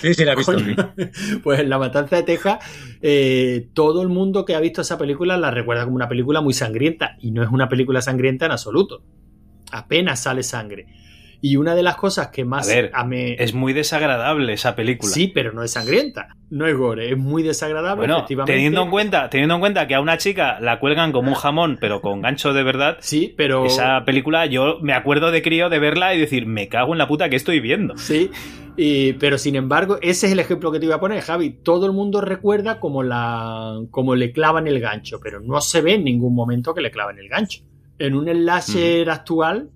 Sí, sí, la he visto. Pues en La Matanza de Texas, eh, todo el mundo que ha visto esa película la recuerda como una película muy sangrienta. Y no es una película sangrienta en absoluto. Apenas sale sangre. Y una de las cosas que más A ver, me- Es muy desagradable esa película. Sí, pero no es sangrienta. No es gore, es muy desagradable, Bueno, efectivamente. teniendo en cuenta, teniendo en cuenta que a una chica la cuelgan como un jamón, pero con gancho de verdad, Sí, pero. Esa película, yo me acuerdo de crío de verla y decir, me cago en la puta que estoy viendo. Sí, y- pero sin embargo, ese es el ejemplo que te iba a poner, Javi. Todo el mundo recuerda como, la, como le clavan el gancho, pero no se ve en ningún momento que le clavan el gancho. En un slasher actual,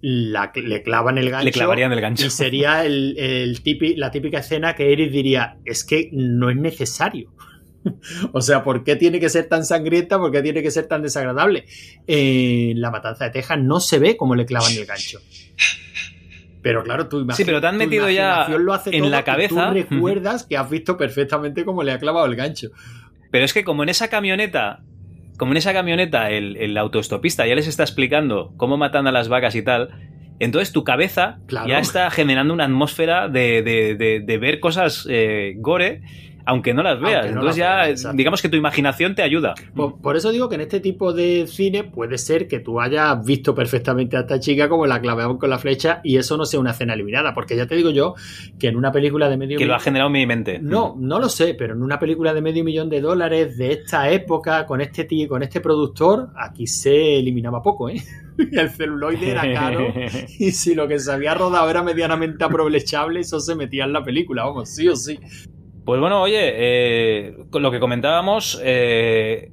la, le clavan el gancho. Le clavarían el gancho. Y sería el, el típi- la típica escena que Eric diría: es que no es necesario. O sea, ¿por qué tiene que ser tan sangrienta? ¿Por qué tiene que ser tan desagradable? En La Matanza de Texas no se ve cómo le clavan el gancho. Pero claro, tú Sí, pero te han metido ya imaginación lo hace en la cabeza. Tú recuerdas que has visto perfectamente cómo le ha clavado el gancho. Pero es que como en esa camioneta, como en esa camioneta el, el autoestopista ya les está explicando cómo matan a las vacas y tal, entonces tu cabeza Claro. ya está generando una atmósfera de, de- de- de ver cosas eh, gore aunque no las veas. No Entonces las ya, veas, digamos que tu imaginación te ayuda. Por, por eso digo que en este tipo de cine puede ser que tú hayas visto perfectamente a esta chica como la claveaban con la flecha y eso no sea una escena eliminada, porque ya te digo yo que en una película de medio Que lo ha millón- generado en mi mente. No, no lo sé, pero en una película de medio millón de dólares de esta época, con este tío, con este productor, aquí se eliminaba poco, ¿eh? El celuloide era caro. Y si lo que se había rodado era medianamente aprovechable, eso se metía en la película, vamos, sí o sí. Pues bueno, oye, eh, con lo que comentábamos, eh,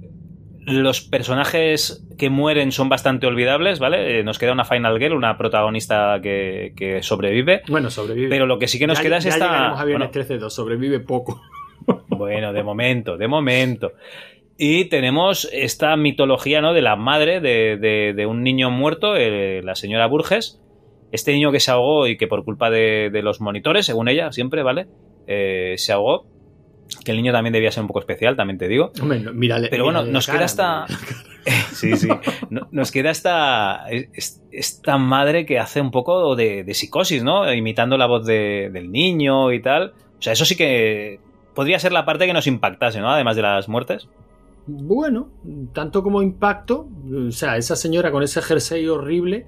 los personajes que mueren son bastante olvidables, ¿vale? Eh, nos queda una Final Girl, una protagonista que, que sobrevive. Bueno, sobrevive. Pero lo que sí que nos ya, queda es ya esta. llegaremos a bueno, 13-2, sobrevive poco. Bueno, de momento, de momento. Y tenemos esta mitología, ¿no? De la madre de, de- de un niño muerto, eh, la señora Burges. Este niño que se ahogó y que por culpa de, de los monitores, según ella, siempre, ¿vale? Eh, se ahogó. Que el niño también debía ser un poco especial, también te digo. Hombre, mírale- Pero bueno, nos queda esta. Sí, sí. No- Nos queda esta. es- Esta madre que hace un poco de, de psicosis, ¿no? Imitando la voz de- del niño y tal. O sea, eso sí que podría ser la parte que nos impactase, ¿no? Además de las muertes. Bueno, tanto como impacto, o sea, esa señora con ese jersey horrible,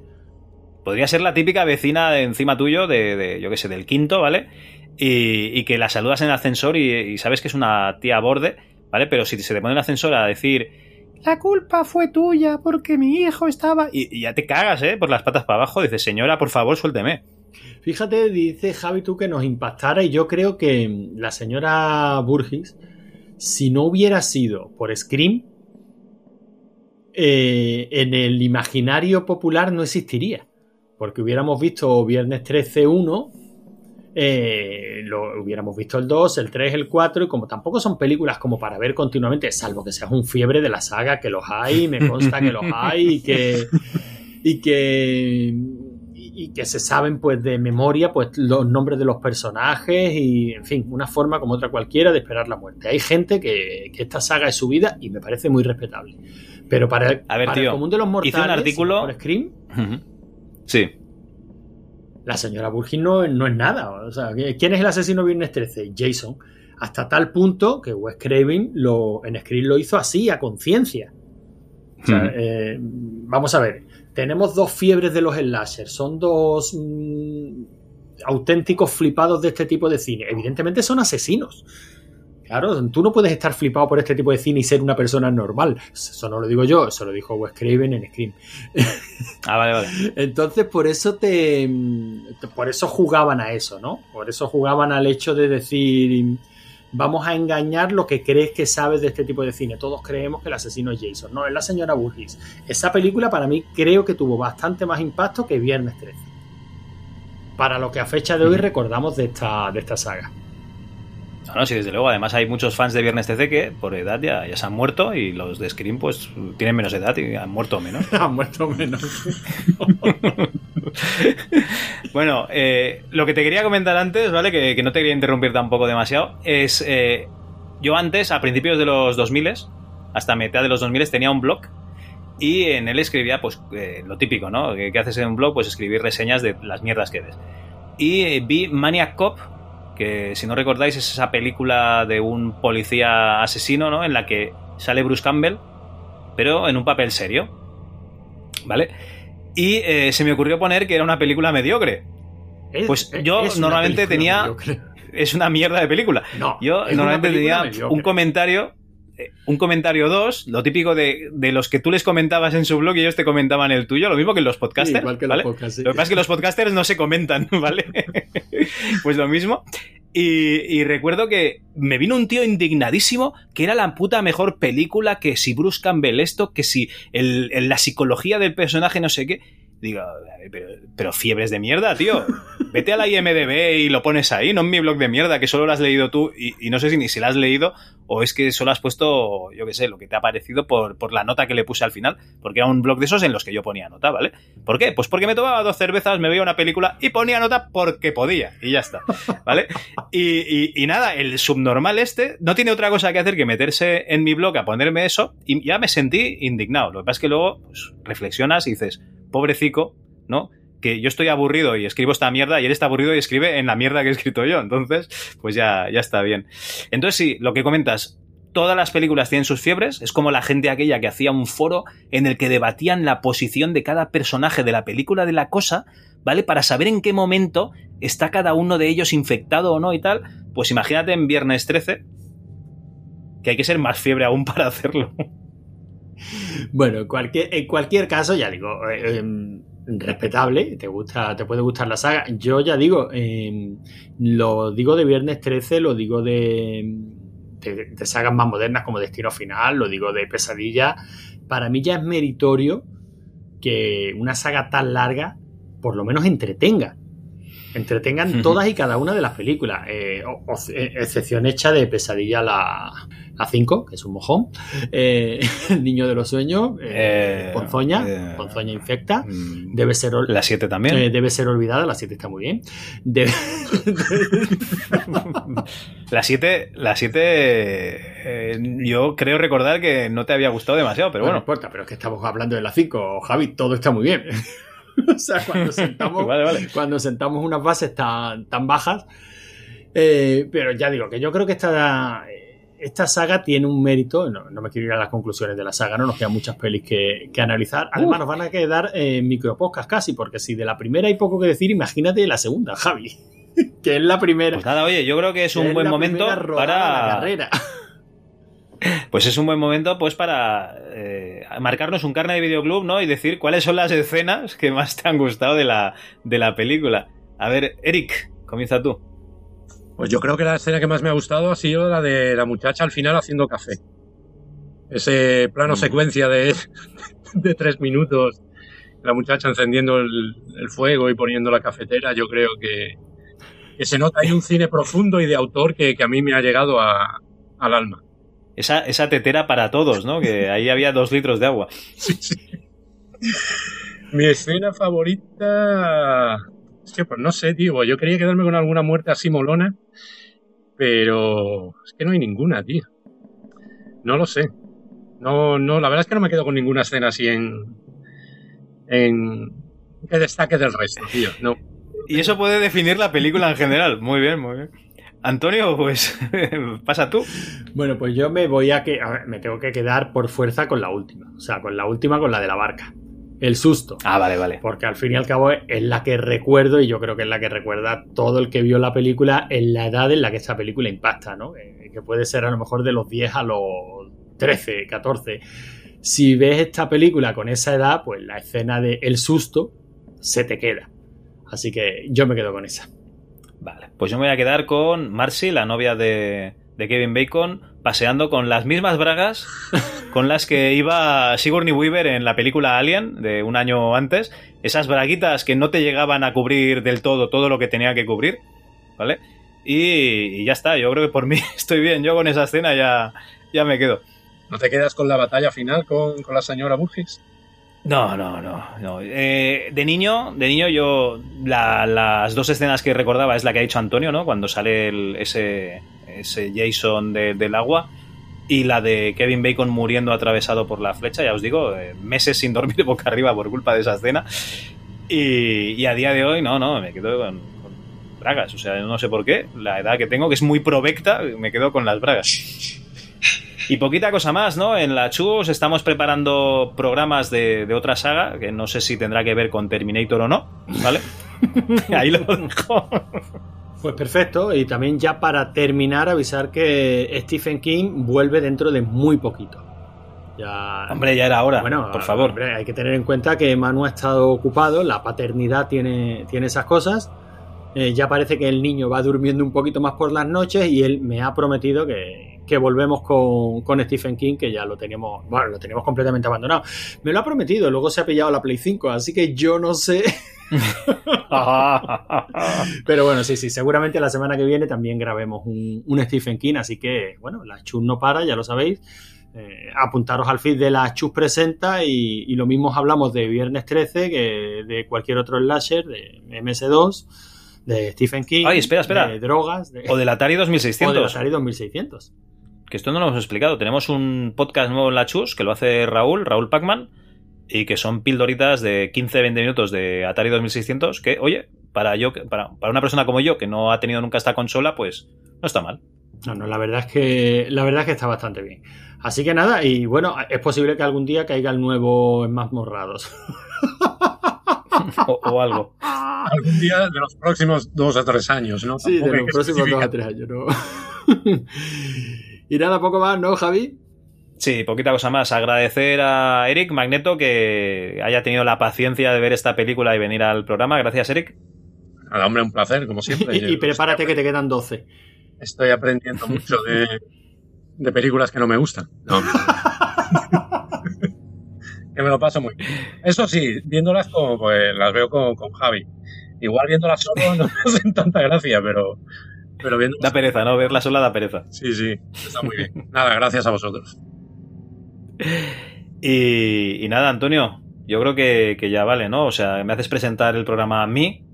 Podría ser la típica vecina de encima tuyo, de, de, yo qué sé, del quinto, ¿vale? Y, que la saludas en el ascensor y, sabes que es una tía borde, ¿vale? Pero si se te pone en el ascensor a decir, la culpa fue tuya porque mi hijo estaba... Y, y ya te cagas, ¿eh? Por las patas para abajo. Dices, señora, por favor, suélteme. Fíjate, dice Javi tú que nos impactara y yo creo que la señora Burgis, si no hubiera sido por Scream, eh, en el imaginario popular no existiría. Porque hubiéramos visto Viernes 13-1, eh, lo, hubiéramos visto el 2, el 3, el 4, y como tampoco son películas como para ver continuamente, salvo que seas un fiebre de la saga, que los hay, me consta que los hay, y que, y que, y que se saben pues de memoria pues los nombres de los personajes y en fin, una forma como otra cualquiera de esperar la muerte. Hay gente que, que esta saga es su vida y me parece muy respetable. Pero para, el- A ver, para tío, el común de los mortales, hice un artículo- por Scream, Sí. La señora Burgin no, no es nada. O sea, ¿quién es el asesino Viernes 13? Jason. Hasta tal punto que Wes Craven lo, en Scream lo hizo así, a conciencia. O sea, eh, vamos a ver. Tenemos dos fiebres de los slashers. Son dos mm, auténticos flipados de este tipo de cine. Evidentemente son asesinos. Claro, tú no puedes estar flipado por este tipo de cine y ser una persona normal. Eso no lo digo yo, eso lo dijo Wes Craven en Scream. Ah, vale, vale. Entonces, por eso te. Por eso jugaban a eso, ¿no? Por eso jugaban al hecho de decir. Vamos a engañar lo que crees que sabes de este tipo de cine. Todos creemos que el asesino es Jason. No, es la señora Burgess. Esa película para mí creo que tuvo bastante más impacto que Viernes 13. Para lo que a fecha de hoy recordamos de esta, de esta saga. No, no, sí, desde luego. Además, hay muchos fans de Viernes TC que por edad ya, ya se han muerto y los de Scream, pues, tienen menos edad y han muerto menos. ha muerto menos. Bueno, eh, lo que te quería comentar antes, ¿vale? Que, que no te quería interrumpir tampoco demasiado, es. eh, yo antes, a principios de los 2000, hasta mitad de los 2000, tenía un blog y en él escribía, pues, eh, lo típico, ¿no? ¿Qué, haces en un blog? Pues escribir reseñas de las mierdas que ves. Y vi Maniac Cop, que si no recordáis es esa película de un policía asesino, ¿no? En la que sale Bruce Campbell, pero en un papel serio. ¿Vale? Y eh, se me ocurrió poner que era una película mediocre. Es- Pues es- yo es normalmente tenía- mediocre. Es una mierda de película. No, Yo normalmente película tenía mediocre. un comentario, eh, un comentario dos, lo típico de, de los que tú les comentabas en su blog y ellos te comentaban el tuyo, lo mismo que en los podcasters. Sí, igual que los ¿vale? podcasts, sí. Lo que pasa es que los podcasters no se comentan, ¿vale? pues lo mismo. Y, y recuerdo que me vino un tío indignadísimo que era la puta mejor película, que si Bruce Campbell esto, que si el, el- la psicología del personaje no sé qué. Digo, pero, pero fiebres de mierda, tío. Vete a la IMDB y lo pones ahí, no en mi blog de mierda, que solo lo has leído tú y, y no sé si ni si lo has leído o es que solo has puesto, yo qué sé, lo que te ha parecido por, por la nota que le puse al final, porque era un blog de esos en los que yo ponía nota, ¿vale? ¿Por qué? Pues porque me tomaba dos cervezas, me veía una película y ponía nota porque podía y ya está, ¿vale? Y, y- nada, el subnormal este no tiene otra cosa que hacer que meterse en mi blog a ponerme eso y ya me sentí indignado. Lo que pasa es que luego pues, reflexionas y dices, pobrecico, ¿no? Que yo estoy aburrido y escribo esta mierda y él está aburrido y escribe en la mierda que he escrito yo. Entonces, pues ya, ya está bien. Entonces sí, lo que comentas, todas las películas tienen sus fiebres. Es como la gente aquella que hacía un foro en el que debatían la posición de cada personaje de la película de la cosa, ¿vale? Para saber en qué momento está cada uno de ellos infectado o no y tal. Pues imagínate en Viernes 13, que hay que ser más fiebre aún para hacerlo. Bueno, en cualquier, en cualquier caso, ya digo, eh, em, respetable, te gusta, te puede gustar la saga. Yo ya digo, em, lo digo de Viernes 13, lo digo de, de, de sagas más modernas como Destino Final, lo digo de Pesadilla. Para mí ya es meritorio que una saga tan larga por lo menos entretenga. Entretengan todas y cada una de las películas. Eh, o- o- eh, excepción hecha de Pesadilla la, la 5, que es un mojón. Eh, El niño de los sueños. eh, Eh, ponzoña. eh, ponzoña infecta. Mm, Debe ser, La 7 también. debe ser olvidada. La 7 está muy bien. Debe- La 7, la 7 eh, yo creo recordar que no te había gustado demasiado, pero no bueno. importa, pero es que estamos hablando de la 5. Javi, todo está muy bien. o sea, cuando sentamos, Vale, vale. cuando sentamos unas bases tan, tan bajas. eh, pero ya digo que yo creo que esta, esta saga tiene un mérito. No, no me quiero ir a las conclusiones de la saga, no nos quedan muchas pelis que, que analizar. Además, nos van a quedar eh, micropodcast casi, porque si de la primera hay poco que decir, imagínate la segunda, Javi. que es la primera. Pues nada, oye, yo creo que es que un es buen momento de la para. carrera. Pues es un buen momento, pues, para eh, marcarnos un carne de videoclub, ¿no? Y decir cuáles son las escenas que más te han gustado de la, de la película. A ver, Eric, comienza tú. Pues yo creo que la escena que más me ha gustado ha sido la de la muchacha al final haciendo café. Ese plano Mm. secuencia de, de tres minutos, la muchacha encendiendo el, el fuego y poniendo la cafetera, yo creo que, que se nota ahí un cine profundo y de autor que, que a mí me ha llegado a- al alma. Esa, esa tetera para todos, ¿no? Que ahí había dos litros de agua. Mi escena favorita. Es que, pues no sé, tío. Yo quería quedarme con alguna muerte así molona. Pero. Es que no hay ninguna, tío. No lo sé. No, no, la verdad es que no me quedo con ninguna escena así en. En. Que destaque del resto, tío. No. Y eso puede definir la película en general. Muy bien, muy bien. Antonio, pues pasa tú. Bueno, pues yo me voy a que. a ver, me tengo que quedar por fuerza con la última. O sea, con la última, con la de la barca. El susto. Ah, vale, vale. Porque al fin y al cabo es la que recuerdo, y yo creo que es la que recuerda todo el que vio la película en la edad en la que esta película impacta, ¿no? Eh, que puede ser a lo mejor de los 10 a los 13, 14. Si ves esta película con esa edad, pues la escena de el susto se te queda. Así que yo me quedo con esa. Vale, pues yo me voy a quedar con Marcy, la novia de, de Kevin Bacon, paseando con las mismas bragas con las que iba Sigourney Weaver en la película Alien de un año antes. Esas braguitas que no te llegaban a cubrir del todo todo lo que tenía que cubrir, ¿vale? Y, y ya está, yo creo que por mí estoy bien. Yo con esa escena ya, ya me quedo. ¿No te quedas con la batalla final con, con la señora Burgess? No, no, no. no. Eh, de niño, de niño yo la- las dos escenas que recordaba es la que ha dicho Antonio, ¿no? Cuando sale ese, ese Jason de- del agua y la de Kevin Bacon muriendo atravesado por la flecha. Ya os digo, eh, meses sin dormir boca arriba por culpa de esa escena. Y, y a día de hoy, no, no, me quedo con, con bragas. O sea, no sé por qué. La edad que tengo, que es muy provecta, me quedo con las bragas. Y poquita cosa más, ¿no? En la Chus estamos preparando programas de, de otra saga, que no sé si tendrá que ver con Terminator o no, ¿vale? Ahí lo dejo. Pues perfecto, y también ya para terminar avisar que Stephen King vuelve dentro de muy poquito. Ya, Hombre, ya era hora, bueno, por favor. hombre, hay que tener en cuenta que Manu ha estado ocupado, la paternidad tiene, tiene esas cosas. Eh, ya parece que el niño va durmiendo un poquito más por las noches y él me ha prometido que, que volvemos con, con Stephen King, que ya lo teníamos, bueno, lo teníamos completamente abandonado. Me lo ha prometido, luego se ha pillado la Play 5, así que yo no sé. Pero bueno, sí, sí, seguramente la semana que viene también grabemos un, un Stephen King, así que bueno, la Chus no para, ya lo sabéis. Eh, apuntaros al feed de la Chus Presenta y, y lo mismo hablamos de Viernes 13 que de cualquier otro slasher, de MS2, de Stephen King, Ay, espera, espera. de drogas, de, O del Atari o del 2600. Atari 2600. Que esto no lo hemos explicado. Tenemos un podcast nuevo en la Chus, que lo hace Raúl, Raúl Pacman, y que son pildoritas de 15-20 minutos de Atari 2600 que, oye, para, yo, para, para una persona como yo que no ha tenido nunca esta consola, pues no está mal. No, no, la verdad es que la verdad es que está bastante bien. Así que nada, y bueno, es posible que algún día caiga el nuevo en más morrados. o, o algo. Algún día de los próximos dos o tres años, ¿no? Sí, Tampoco de los próximos dos a tres años, ¿no? y nada, poco más, ¿no, Javi? Sí, poquita cosa más. Agradecer a Eric Magneto que haya tenido la paciencia de ver esta película y venir al programa. Gracias, Eric. Nada, hombre, un placer, como siempre. Y, y prepárate que te quedan 12. Estoy aprendiendo mucho de, de películas que no me gustan. No. que me lo paso muy bien. Eso sí, viéndolas como, pues las veo con, con Javi. Igual viéndolas solo no me hacen tanta gracia, pero, pero viendo. Da pereza, ¿no? Verla sola da pereza. Sí, sí, está muy bien. Nada, gracias a vosotros. Y, y nada, Antonio, yo creo que, que ya vale, ¿no? O sea, me haces presentar el programa a mí,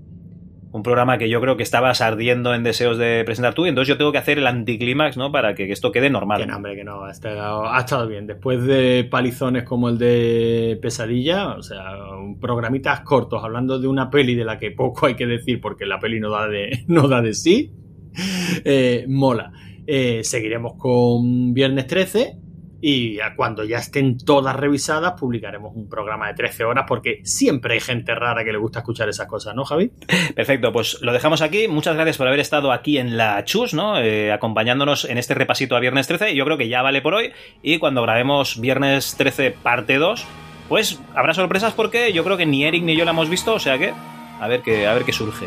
un programa que yo creo que estabas ardiendo en deseos de presentar tú, y entonces yo tengo que hacer el anticlímax, ¿no? Para que esto quede normal. Que no, hombre, que no, ha estado, ha estado bien. Después de palizones como el de Pesadilla, o sea, un programitas cortos hablando de una peli de la que poco hay que decir porque la peli no da de, no da de sí, eh, mola. Eh, seguiremos con Viernes 13 y cuando ya estén todas revisadas publicaremos un programa de 13 horas porque siempre hay gente rara que le gusta escuchar esas cosas, ¿no, Javi? Perfecto, pues lo dejamos aquí. Muchas gracias por haber estado aquí en la Chus, ¿no? Eh, acompañándonos en este repasito a Viernes 13. Yo creo que ya vale por hoy. Y cuando grabemos Viernes 13 parte 2, pues habrá sorpresas porque yo creo que ni Eric ni yo la hemos visto, o sea que a ver qué, a ver qué surge.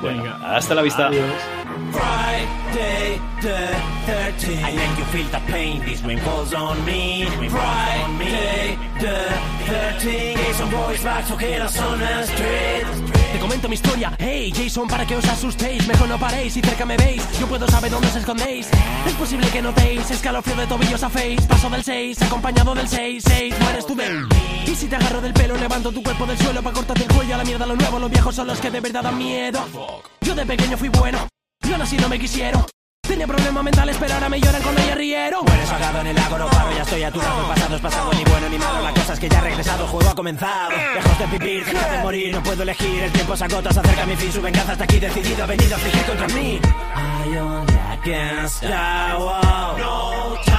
Bueno, Venga. hasta la vista. Adiós. Friday the 13th. I make you feel the pain. This rain falls on me. Friday the 13th. Jason Boys back to get us on the street. Te comento mi historia, hey Jason, para que os asustéis. Mejor no paréis y cerca me veis. Yo puedo saber dónde os escondéis. Es posible que notéis escalofrío de tobillos a face Paso del 6, acompañado del 6, 6 Mueres tú de Y si te agarro del pelo, levanto tu cuerpo del suelo para cortarte el cuello. A la mierda lo nuevo, los viejos son los que de verdad dan miedo. Yo de pequeño fui bueno. Yo nací no me quisieron Tenía problemas mentales, pero ahora me lloran cuando ya rieron Mueres ahogado en el lago, no paro, ya estoy a tu lado. El pasado es pasado, ni bueno ni malo. La cosa es que ya he regresado, el juego ha comenzado. Lejos de vivir, dejar de morir, no puedo elegir. El tiempo se agota, se acerca mi fin. Su venganza está aquí decidido, ha venido a fingir contra mí. I only against the wall. No time,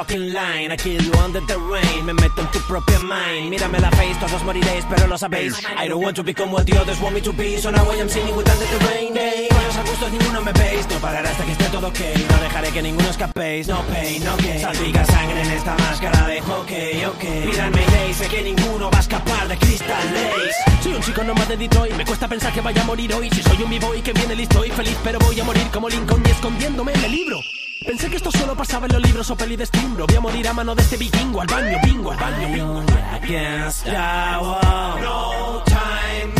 fucking line. I kill you under the rain, me meto en tu propia mind. Mírame la face, todos moriréis, pero lo sabéis. I don't want to become what the others want me to be. So now I am singing with under the rain. Hey, buenos a gustos, ninguno me veis. No pararé hasta que esté todo ok. No dejaré que ninguno escapéis. No pain, no gain. Salpica sangre en esta máscara de hockey, ok. Miradme y sé que ninguno va a escapar de Crystal Lace. Soy un chico nomás de Detroit, me cuesta pensar que vaya a morir hoy. Si soy un vivo y que viene listo y feliz, pero voy a morir como Lincoln y escondiéndome en el libro. Pensé que esto solo pasaba en los libros o peli de. Voy a morir a mano de este vikingo, al baño, bingo, al baño, bingo. No time,